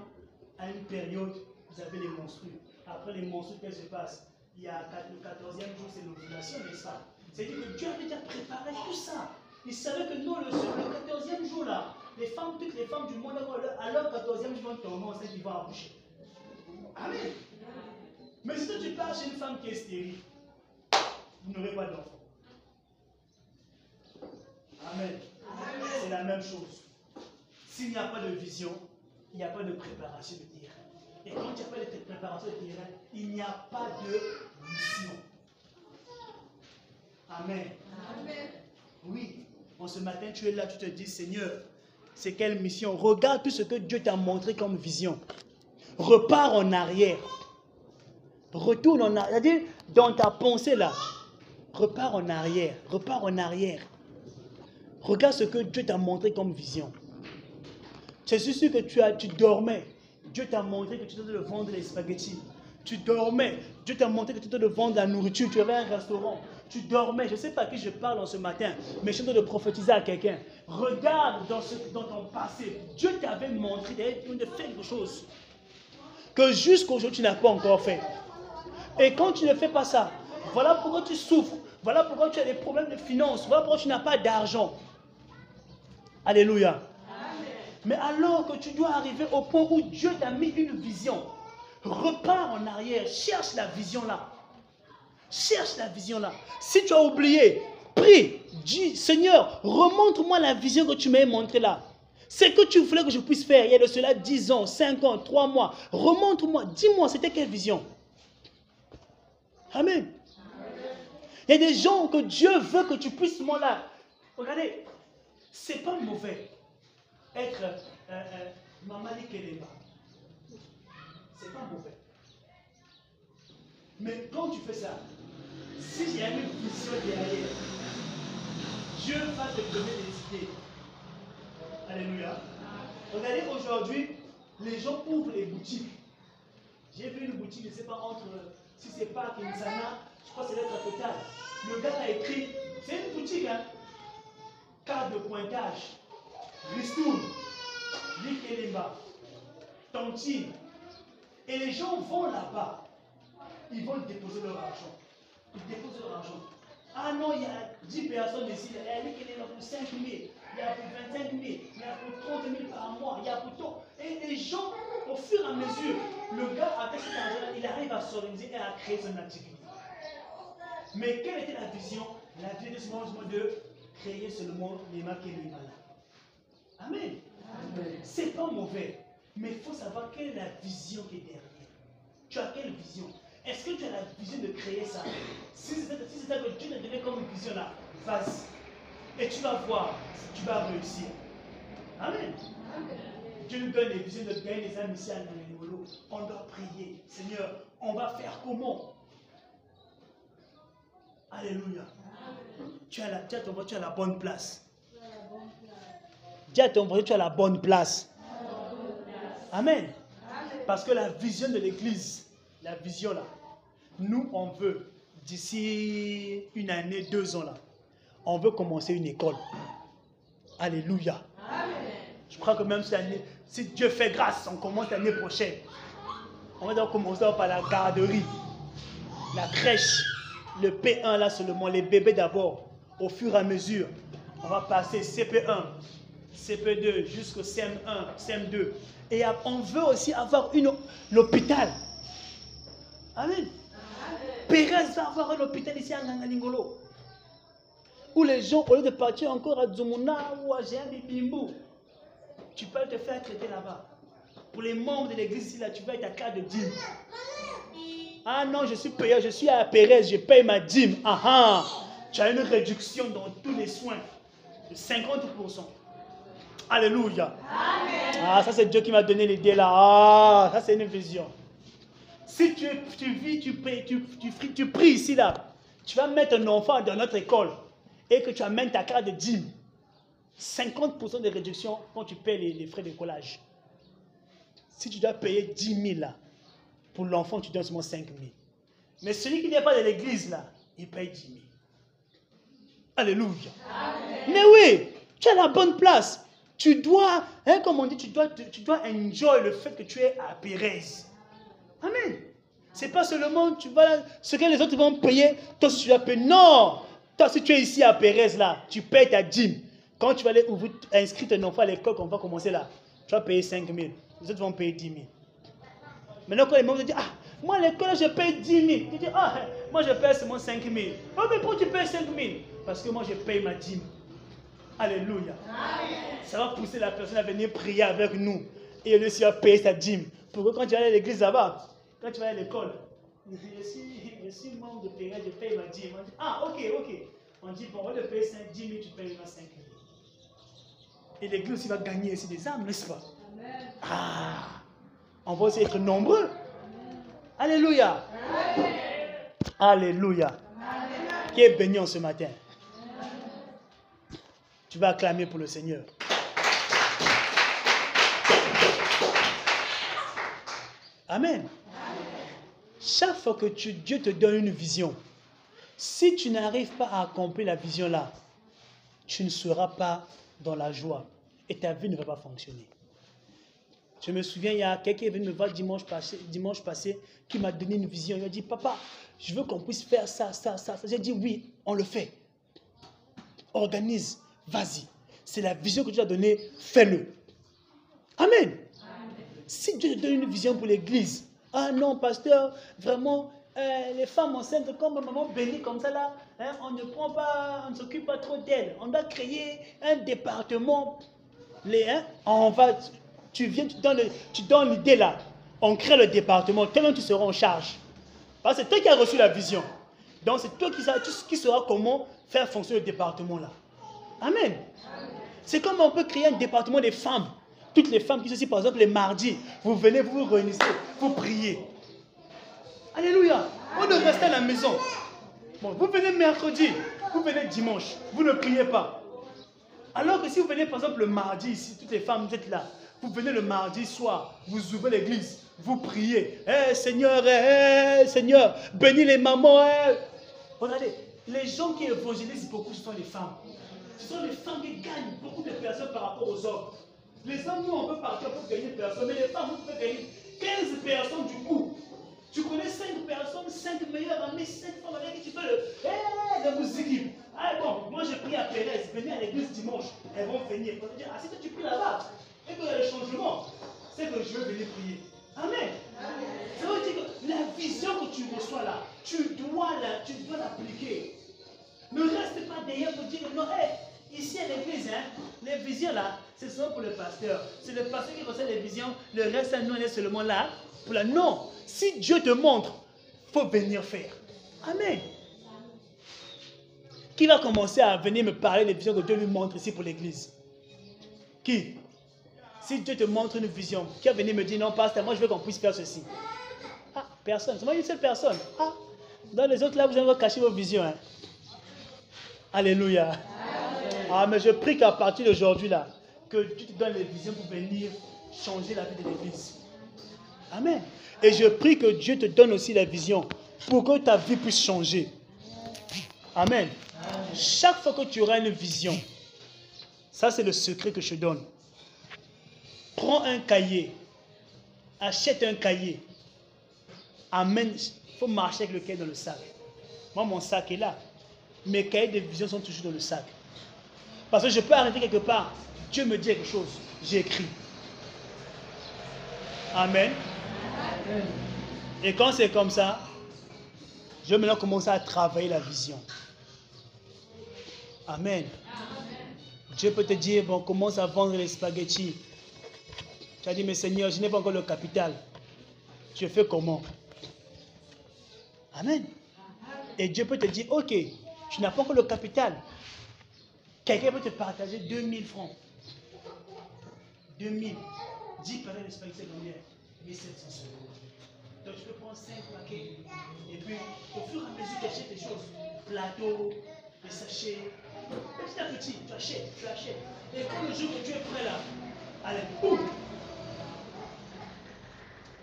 à une période, vous avez les monstrues. Après les monstrues, qu'est-ce qui se passe Il y a le 14e jour, c'est l'ovulation, n'est-ce pas C'est-à-dire que Dieu avait déjà préparé tout ça. Il savait que non, le, le 14e jour là, les femmes, toutes les femmes du monde, à leur 14e jour, vont tomber enceintes, ils vont accoucher. Amen. Mais si tu pars chez une femme qui est stérile, vous n'aurez pas d'enfant. Amen. C'est la même chose. S'il n'y a pas de vision, il n'y a pas de préparation de terrain. Et quand il n'y a pas de préparation de terrain, il n'y a pas de mission. Amen. Amen. Oui. En ce matin, tu es là, tu te dis, Seigneur, c'est quelle mission? Regarde tout ce que Dieu t'a montré comme vision. Repars en arrière. Retourne en arrière. C'est-à-dire, dans ta pensée là, repars en arrière. Repars en arrière. Regarde ce que Dieu t'a montré comme vision. Suis sûr que tu, as, tu dormais. Dieu t'a montré que tu devais vendre les spaghettis. Tu dormais. Dieu t'a montré que tu devais vendre la nourriture. Tu avais un restaurant. Tu dormais. Je ne sais pas à qui je parle en ce matin, mais je suis de prophétiser à quelqu'un. Regarde dans, ce, ton passé. Dieu t'avait montré de faire quelque chose que jusqu'aujourd'hui tu n'as pas encore fait. Et quand tu ne fais pas ça, voilà pourquoi tu souffres. Voilà pourquoi tu as des problèmes de finances. Voilà pourquoi tu n'as pas d'argent. Alléluia. Mais alors que tu dois arriver au point où Dieu t'a mis une vision, repars en arrière, cherche la vision là. Cherche la vision là. Si tu as oublié, prie, dis, Seigneur, remontre-moi la vision que tu m'as montrée là. C'est que tu voulais que je puisse faire il y a de cela 10 ans, 5 ans, 3 mois. Remontre-moi, dis-moi, c'était quelle vision? Amen. Il y a des gens que Dieu veut que tu puisses, moi là. Regardez, c'est pas mauvais être euh, euh. C'est pas mauvais. Mais quand tu fais ça, s'il y a une vision derrière, Dieu va te donner des idées. Alléluia. Regardez aujourd'hui, les gens ouvrent les boutiques. J'ai vu une boutique, je ne sais pas entre, si c'est pas Kinsana, je crois que c'est l'être total. Le gars a écrit, c'est une boutique, hein, carte de pointage, ristourne, Likelemba, Tontine. Et les gens vont là-bas, ils vont déposer leur argent. Ils déposent leur argent. Ah non, il y a 10 personnes ici, elle est pour 5 000. il y a pour 25 000, il y a pour 30 000 par mois, il y a pour tout. Et les gens, au fur et à mesure, le gars avec cet argent-là, il arrive à s'organiser et à créer son activité. Mais quelle était la vision La vision de ce moment de créer seulement les marques et les malades. Amen. C'est pas mauvais. Mais il faut savoir quelle est la vision qui est derrière. Tu as quelle vision? Est-ce que tu as la vision de créer ça? Si c'est si ça que Dieu t'a donné comme vision là, vas-y. Et tu vas voir si tu vas réussir. Amen. Dieu nous donne les visions de gagner les âmes ici à. On doit prier. Seigneur, on va faire comment? Alléluia. Tu as, la, tu, as ton, tu as la bonne place. Dis à ton tu as la bonne place. Amen. Parce que la vision de l'église, la vision là, nous on veut, d'ici une année, deux ans là, on veut commencer une école. Alléluia. Je crois que même cette année, si Dieu fait grâce, on commence l'année prochaine. On va donc commencer par la garderie, la crèche, le P1 là seulement, les bébés d'abord. Au fur et à mesure, on va passer CP1, CP2 jusqu'au CM1, CM2. Et on veut aussi avoir une, l'hôpital. Amen. Pérez va avoir un hôpital ici à Ngangalingolo. Où les gens, au lieu de partir encore à Dzumuna ou à Bibimbu, tu peux te faire traiter là-bas. Pour les membres de l'église ici, là, tu vas être à carte de dîme. Ah non, je suis payé, je suis à Pérez, je paye ma dîme. Ah ah, tu as une réduction dans tous les soins de 50%. Alléluia. Ah, ça c'est Dieu qui m'a donné l'idée là. Ah, ça c'est une vision. Si tu, tu vis, tu pries, tu, tu, tu pries ici là, tu vas mettre un enfant dans notre école et que tu amènes ta carte de dîme. 50% de réduction quand tu payes les, les frais de collage. Si tu dois payer 10 000 là, pour l'enfant, tu donnes seulement 5 000. Mais celui qui n'est pas de l'église, là, il paye 10 000. Alléluia. Mais oui, tu as la bonne place. Tu dois, hein, comme on dit, tu dois, tu dois enjoy le fait que tu es à Pérez. Amen. C'est pas seulement tu vas, ce que les autres vont payer, toi tu dois payer. Non. Toi, si tu es ici à Pérez, là, tu payes ta dîme. Quand tu vas aller ouvrir, inscrire ton enfant à l'école, qu'on va commencer là, tu vas payer 5 000. Les autres vont payer 10 000. Maintenant, quand les membres disent, ah, moi, l'école, je paye 10 000. Tu dis, ah, moi, je paye seulement 5 000. Oh, mais pourquoi tu payes 5 000 Parce que moi, je paye ma dîme. Alléluia. Ça va pousser la personne à venir prier avec nous. Et elle aussi va payer sa dîme. Pour que quand tu vas à l'église là-bas, quand tu vas à l'école, je suis, je suis membre de payer, je paye ma dîme. On dit, ah, ok, ok. On dit, bon, on va te payer 5, 10 000, tu payes 5 000. Et l'église aussi va gagner aussi des âmes, n'est-ce pas? Ah, on va aussi être nombreux. Alléluia. Alléluia. Qui est béni en ce matin? Tu vas acclamer pour le Seigneur. Amen. Chaque fois que tu, Dieu te donne une vision, si tu n'arrives pas à accomplir la vision là, tu ne seras pas dans la joie et ta vie ne va pas fonctionner. Je me souviens, il y a quelqu'un qui est venu me voir dimanche passé, dimanche passé qui m'a donné une vision. Il m'a dit, papa, je veux qu'on puisse faire ça, ça, ça. J'ai dit, oui, on le fait. Organise, vas-y. C'est la vision que tu as donnée, fais-le. Amen. Si Dieu te donne une vision pour l'église, ah non, pasteur, vraiment, euh, les femmes enceintes, comme maman bénie comme ça là, hein, on ne prend pas, on ne s'occupe pas trop d'elles. On doit créer un département. Les, hein, on va, tu viens, tu donnes, l'idée là. On crée le département, toi-même tu seras en charge. Parce que c'est toi qui as reçu la vision. Donc c'est toi qui, qui sauras comment faire fonctionner le département là. Amen. C'est comme on peut créer un département des femmes. Toutes les femmes qui sont ici, par exemple, les mardis, vous venez, vous vous réunissez, vous priez. Alléluia. On ne reste à la maison. Vous venez mercredi, vous venez dimanche, vous ne priez pas. Alors que si vous venez, par exemple, le mardi ici, toutes les femmes, vous êtes là. Vous venez le mardi soir, vous ouvrez l'église, vous priez. Eh Seigneur, eh Seigneur, bénis les mamans. Eh. Regardez, les gens qui évangélisent beaucoup, ce sont les femmes. Ce sont les femmes qui gagnent beaucoup de personnes par rapport aux hommes. Les hommes, nous, on peut partir pour gagner personnes, mais les femmes, vous pouvez gagner 15 personnes du coup. Tu connais 5 personnes, 5 meilleures amies, 5 femmes avec qui tu fais le, eh, la musique. Ah bon, moi je prie à Pérez, venez à l'église dimanche. Elles vont venir. On va dire, ah c'est que tu pries là-bas. Et a le changement. C'est que je veux venir prier. Amen. Ça veut dire que la vision que tu reçois là, tu dois l'appliquer. Ne reste pas derrière pour dire non, hé, ici à l'église, hein, les visions là, c'est seulement pour le pasteur. C'est le pasteur qui reçoit les visions, le reste, nous, on est seulement là pour la. Non, si Dieu te montre, faut venir faire. Amen. Qui va commencer à venir me parler des visions que Dieu lui montre ici pour l'église? Qui? Si Dieu te montre une vision, qui va venir me dire non, pasteur, moi je veux qu'on puisse faire ceci Ah, personne. C'est moi une seule personne. Ah, dans les autres là, vous allez cacher vos visions. Hein. Alléluia. Ah, mais je prie qu'à partir d'aujourd'hui là, que Dieu te donne les visions pour venir changer la vie de l'église. Amen. Et je prie que Dieu te donne aussi la vision pour que ta vie puisse changer. Amen. Chaque fois que tu auras une vision, ça c'est le secret que je donne. Prends un cahier, achète un cahier, amène, il faut marcher avec le cahier dans le sac. Moi, mon sac est là. Mes cahiers de vision sont toujours dans le sac. Parce que je peux arrêter quelque part. Dieu me dit quelque chose. J'écris. Amen. Et quand c'est comme ça, je vais maintenant commencer à travailler la vision. Amen. Dieu peut te dire, bon, commence à vendre les spaghettis. Tu as dit, mais Seigneur, je n'ai pas encore le capital. Tu fais comment? Amen. Et Dieu peut te dire, ok, tu n'as pas encore le capital. Quelqu'un peut te partager 2000 francs. 2000. 10 paquets de spaghettis, combien? 1700 euros. Donc tu peux prendre 5 paquets. Et puis, au fur et à mesure, tu achètes des choses. Plateau, des sachets. Petit à petit, tu achètes, tu achètes. Et quand le jour que tu es prêt là, allez, boum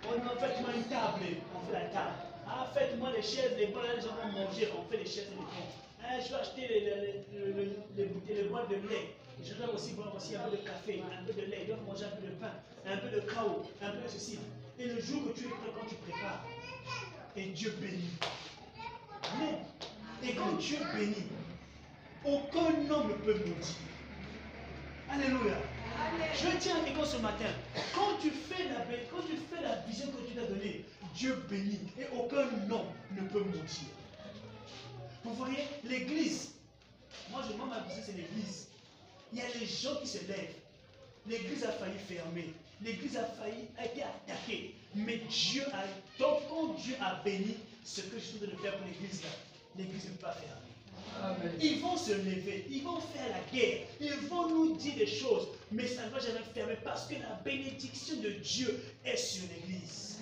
On fait moi une table, on fait la table. Ah, faites-moi les chaises, les bancs, les gens vont manger, on fait les chaises et les bancs. Ah, je vais acheter les, les, boîtes de lait. Je dois aussi boire aussi un peu de café, un peu de lait, je dois manger un peu de pain, un peu de chaos, un peu de ceci. Et le jour que tu es prêt, quand tu prépares, et Dieu bénit. Et quand Dieu bénit, aucun homme ne peut maudire. Alléluia. Je tiens à quelqu'un ce matin. Quand tu fais la quand tu fais la vision que Dieu t'a donnée, Dieu bénit et aucun homme ne peut maudire. Vous voyez, l'église, moi je vois ma vision, c'est l'église. Il y a les gens qui se lèvent. L'église a failli fermer. L'église a failli, a été attaquée. Mais Dieu a, donc quand Dieu a béni, ce que je suis de faire pour l'église l'église ne peut pas Ils vont se lever, ils vont faire la guerre, ils vont nous dire des choses, mais ça ne va jamais fermer parce que la bénédiction de Dieu est sur l'église.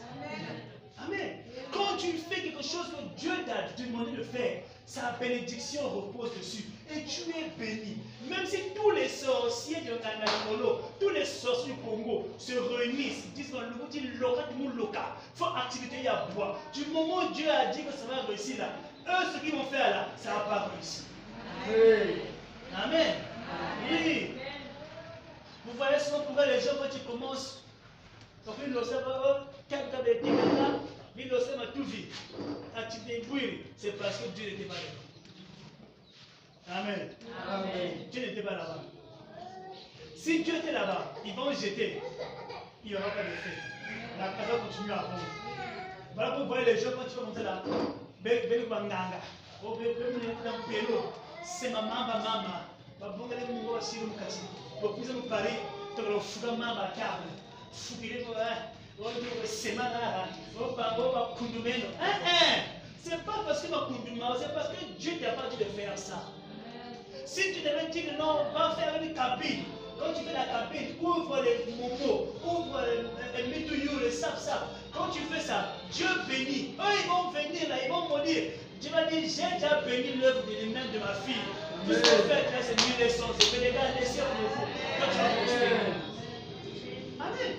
Amen. Quand tu fais quelque chose que Dieu t'a demandé de faire, sa bénédiction repose dessus. Et tu es béni. Même si tous les sorciers de Kanamolo, tous les sorciers du Congo se réunissent, disent que le dit local, local, faut activité à boire. Du moment où Dieu a dit que ça va réussir là, eux, ce qu'ils vont faire là, ça va pas réussir. Amen. Oui. Vous voyez souvent pourquoi les gens, quand ils commencent, donc ils le savent, quelqu'un de là, ils le savent tout vite. Activité c'est parce que Dieu n'était pas là. Amen. Amen. Dieu n'était pas là-bas. Si Dieu était là-bas, ils vont jeter. Il n'y aura pas de fait. La casa continue à prendre. Voilà pour voir les gens quand ils vont monter là beli banganga obemuleta mpelo. Sema mamba mama babongele mungu wasiri mukati bokuza mupari tokolo fuka mamba table fukile ko eh? Sema là oba oba kundumeno eh eh c'est pas parce que ma kunduma c'est parce que Dieu t'a pas dit de faire ça si tu devais dire non va faire une cabine quand tu fais la cabine, ouvre les momos, ouvre les métouillous, les sap-sap. Quand tu fais ça, Dieu bénit. Eux, ils vont venir là, ils vont me dire, Dieu va dire, j'ai déjà béni l'œuvre de l'humain de ma fille. Tout ce que faites là, c'est mille leçons. C'est que les gars, laissez vous. Quand tu vas prospérer. Amen.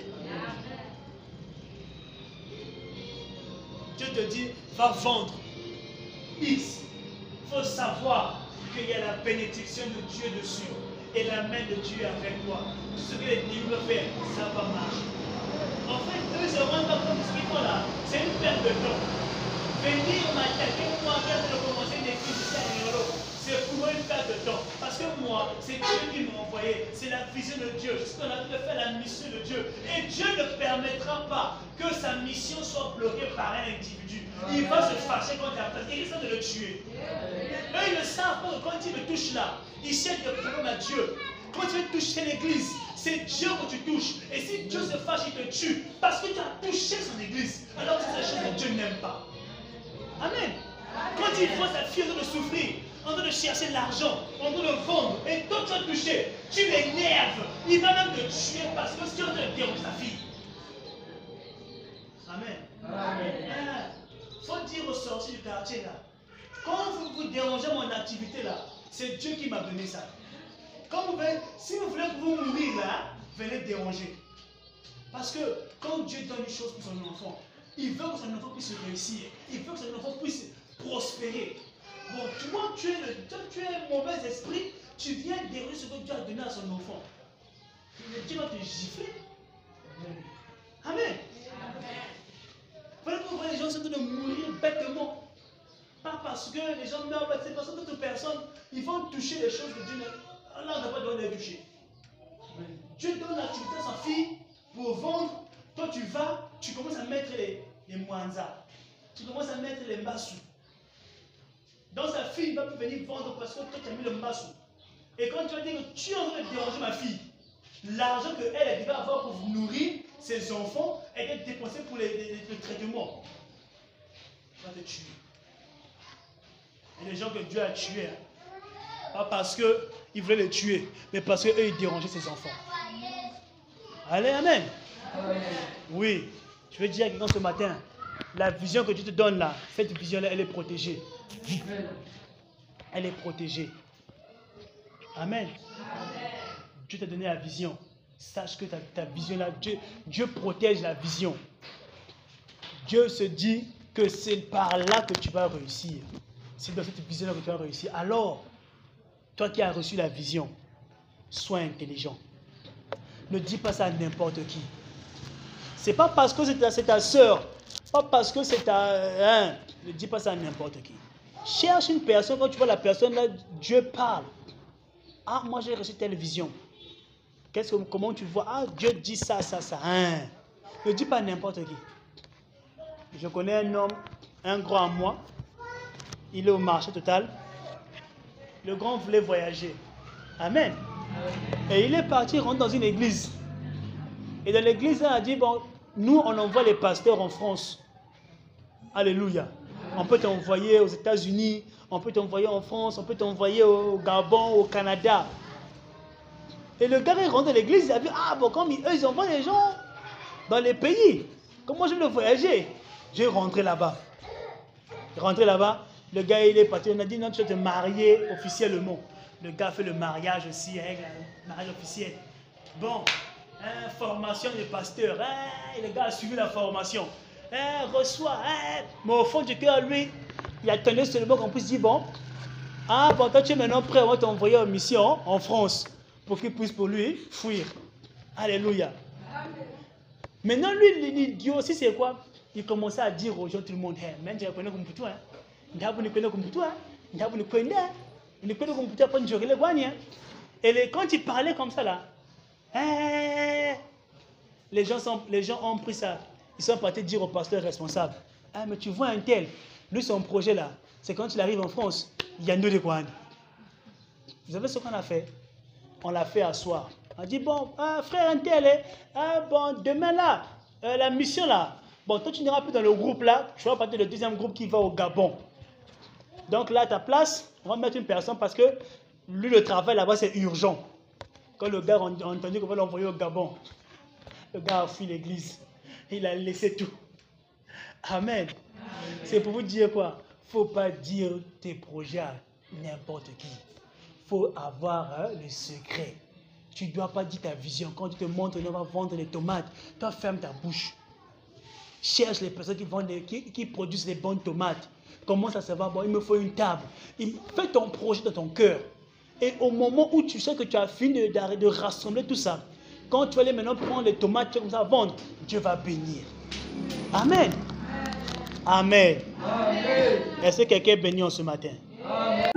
Dieu te dit, va vendre X. Il faut savoir qu'il y a la bénédiction de Dieu dessus et la main de Dieu avec toi. Ce que les livres font, ça va marcher. En fait, eux ne se rendent pas compte de ce qu'ils font là. C'est une perte de temps. Venir m'attaquer, moi, faire de commencer une église ici à c'est pour une perte de temps. Parce que moi, c'est Dieu qui m'a envoyé. C'est la vision de Dieu. Je suis en train de faire la mission de Dieu. Et Dieu ne permettra pas que sa mission soit bloquée par un individu. Il va se fâcher quand il appelle. Il risque de le tuer. Eux, ils ne savent pas quand il me touche là, ils cherchent des problèmes à Dieu. Quand tu veux toucher l'église, c'est Dieu que tu touches. Et si Dieu se fâche, il te tue. Parce que tu as touché son église. Alors c'est la chose que Dieu n'aime pas. Amen. Quand il voit sa fille en train de souffrir, en train de chercher l'argent, en train de vendre, et toi tu as touché, tu l'énerves. Il va même te tuer parce que si on te dérange sa fille. Amen. Amen. Il faut dire aux sorciers du quartier là, quand vous vous dérangez mon activité là, c'est Dieu qui m'a donné ça. Quand vous voulez, si vous mourir là, venez déranger. Parce que quand Dieu donne une chose pour son enfant, il veut que son enfant puisse réussir. Il veut que son enfant puisse prospérer. Bon, toi, tu es, le, tu es un mauvais esprit, tu viens déranger ce que Dieu a donné à son enfant. Et Dieu va te gifler. Amen. Voilà que vous voyez les gens sont en train de mourir bêtement. Parce que les gens meurent, c'est parce que d'autres personnes, ils vont toucher les choses que Dieu Allah n'a pas donné de les toucher. Dieu donne l'activité à sa fille pour vendre. Toi, tu vas, tu commences à mettre les, les. Tu commences à mettre les mbassou. Donc sa fille va plus venir vendre parce que toi, tu as mis le mbassou. Et quand tu vas dire que tu es en train de déranger ma fille, l'argent qu'elle elle devait avoir pour nourrir ses enfants était dépensé pour les traitements. Va te tuer. Et les gens que Dieu a tués, hein, pas parce qu'il voulait les tuer, mais parce qu'eux, ils dérangeaient ses enfants. Allez, Amen. Oui, je veux dire à quelqu'un ce matin, la vision que Dieu te donne là, cette vision-là, elle est protégée. Elle est protégée. Amen. Dieu t'a donné la vision. Sache que ta, ta vision là, Dieu, Dieu protège la vision. Dieu se dit que c'est par là que tu vas réussir. C'est dans cette vision là que tu vas réussir. Alors, toi qui as reçu la vision, sois intelligent. Ne dis pas ça à n'importe qui. C'est pas parce que c'est ta, ta soeur, pas parce que c'est ta. Hein, ne dis pas ça à n'importe qui. Cherche une personne, quand tu vois la personne là, Dieu parle. Ah, moi j'ai reçu telle vision. Comment tu vois? Ah, Dieu dit ça, ça, ça. Hein. Ne dis pas à n'importe qui. Je connais un homme, un grand à moi. Il est au marché total. Le grand voulait voyager. Amen. Et il est parti rentrer dans une église. Et dans l'église, il a dit, bon, nous, on envoie les pasteurs en France. Alléluia. On peut t'envoyer aux États-Unis, on peut t'envoyer en France, on peut t'envoyer au Gabon, au Canada. Et le gars est rentré dans l'église, il a vu, ah bon, comme eux, ils envoient les gens dans les pays. Comment je veux voyager? Je vais rentrer là-bas. Rentré là-bas, le gars, il est parti, on a dit, non, tu vas te marier officiellement. Le gars fait le mariage aussi, hein, le mariage officiel. Bon, hein, formation de pasteur. Hein, le gars a suivi la formation. Hein, reçoit. Hein, mais au fond du cœur, lui, il attendait seulement qu'on puisse dire, bon, ah, toi tu es maintenant prêt, on va t'envoyer en mission en France pour qu'il puisse pour lui fuir. Alléluia. Maintenant, lui, l'idiot aussi, c'est quoi? Il commençait à dire aux gens, tout le monde, hey, même je connais comme toi. Hein. Et les- quand il parlait comme ça là, hein, les gens, ont pris ça. Ils sont partis dire au pasteur responsable, ah mais tu vois un tel, lui son projet là, c'est quand il arrive en France, il y a nous de Gwani. Vous savez ce qu'on a fait? On l'a fait asseoir. On dit, bon, ah, frère un tel, hein, ah, bon, demain là, euh, la mission là, bon, toi tu n'iras plus dans le groupe là, tu vas partir du deuxième groupe qui va au Gabon. Donc là, à ta place, on va mettre une personne parce que lui, le travail là-bas, c'est urgent. Quand le gars a entendu qu'on va l'envoyer au Gabon, le gars a fui l'église. Il a laissé tout. Amen. C'est pour vous dire quoi? Faut pas dire tes projets à n'importe qui. faut avoir hein, le secret. Tu ne dois pas dire ta vision. Quand tu te montres, on va vendre les tomates. Toi, ferme ta bouche. Cherche les personnes qui, vendent qui, qui produisent les bonnes tomates. Comment ça se va? Bon, il me faut une table. Il- Fais ton projet dans ton cœur. Et au moment où tu sais que tu as fini de, de rassembler tout ça, quand tu vas aller maintenant prendre les tomates, tu vas comme ça vendre, Dieu va bénir. Amen. Amen. Amen. Est-ce que quelqu'un est béni en ce matin? Amen.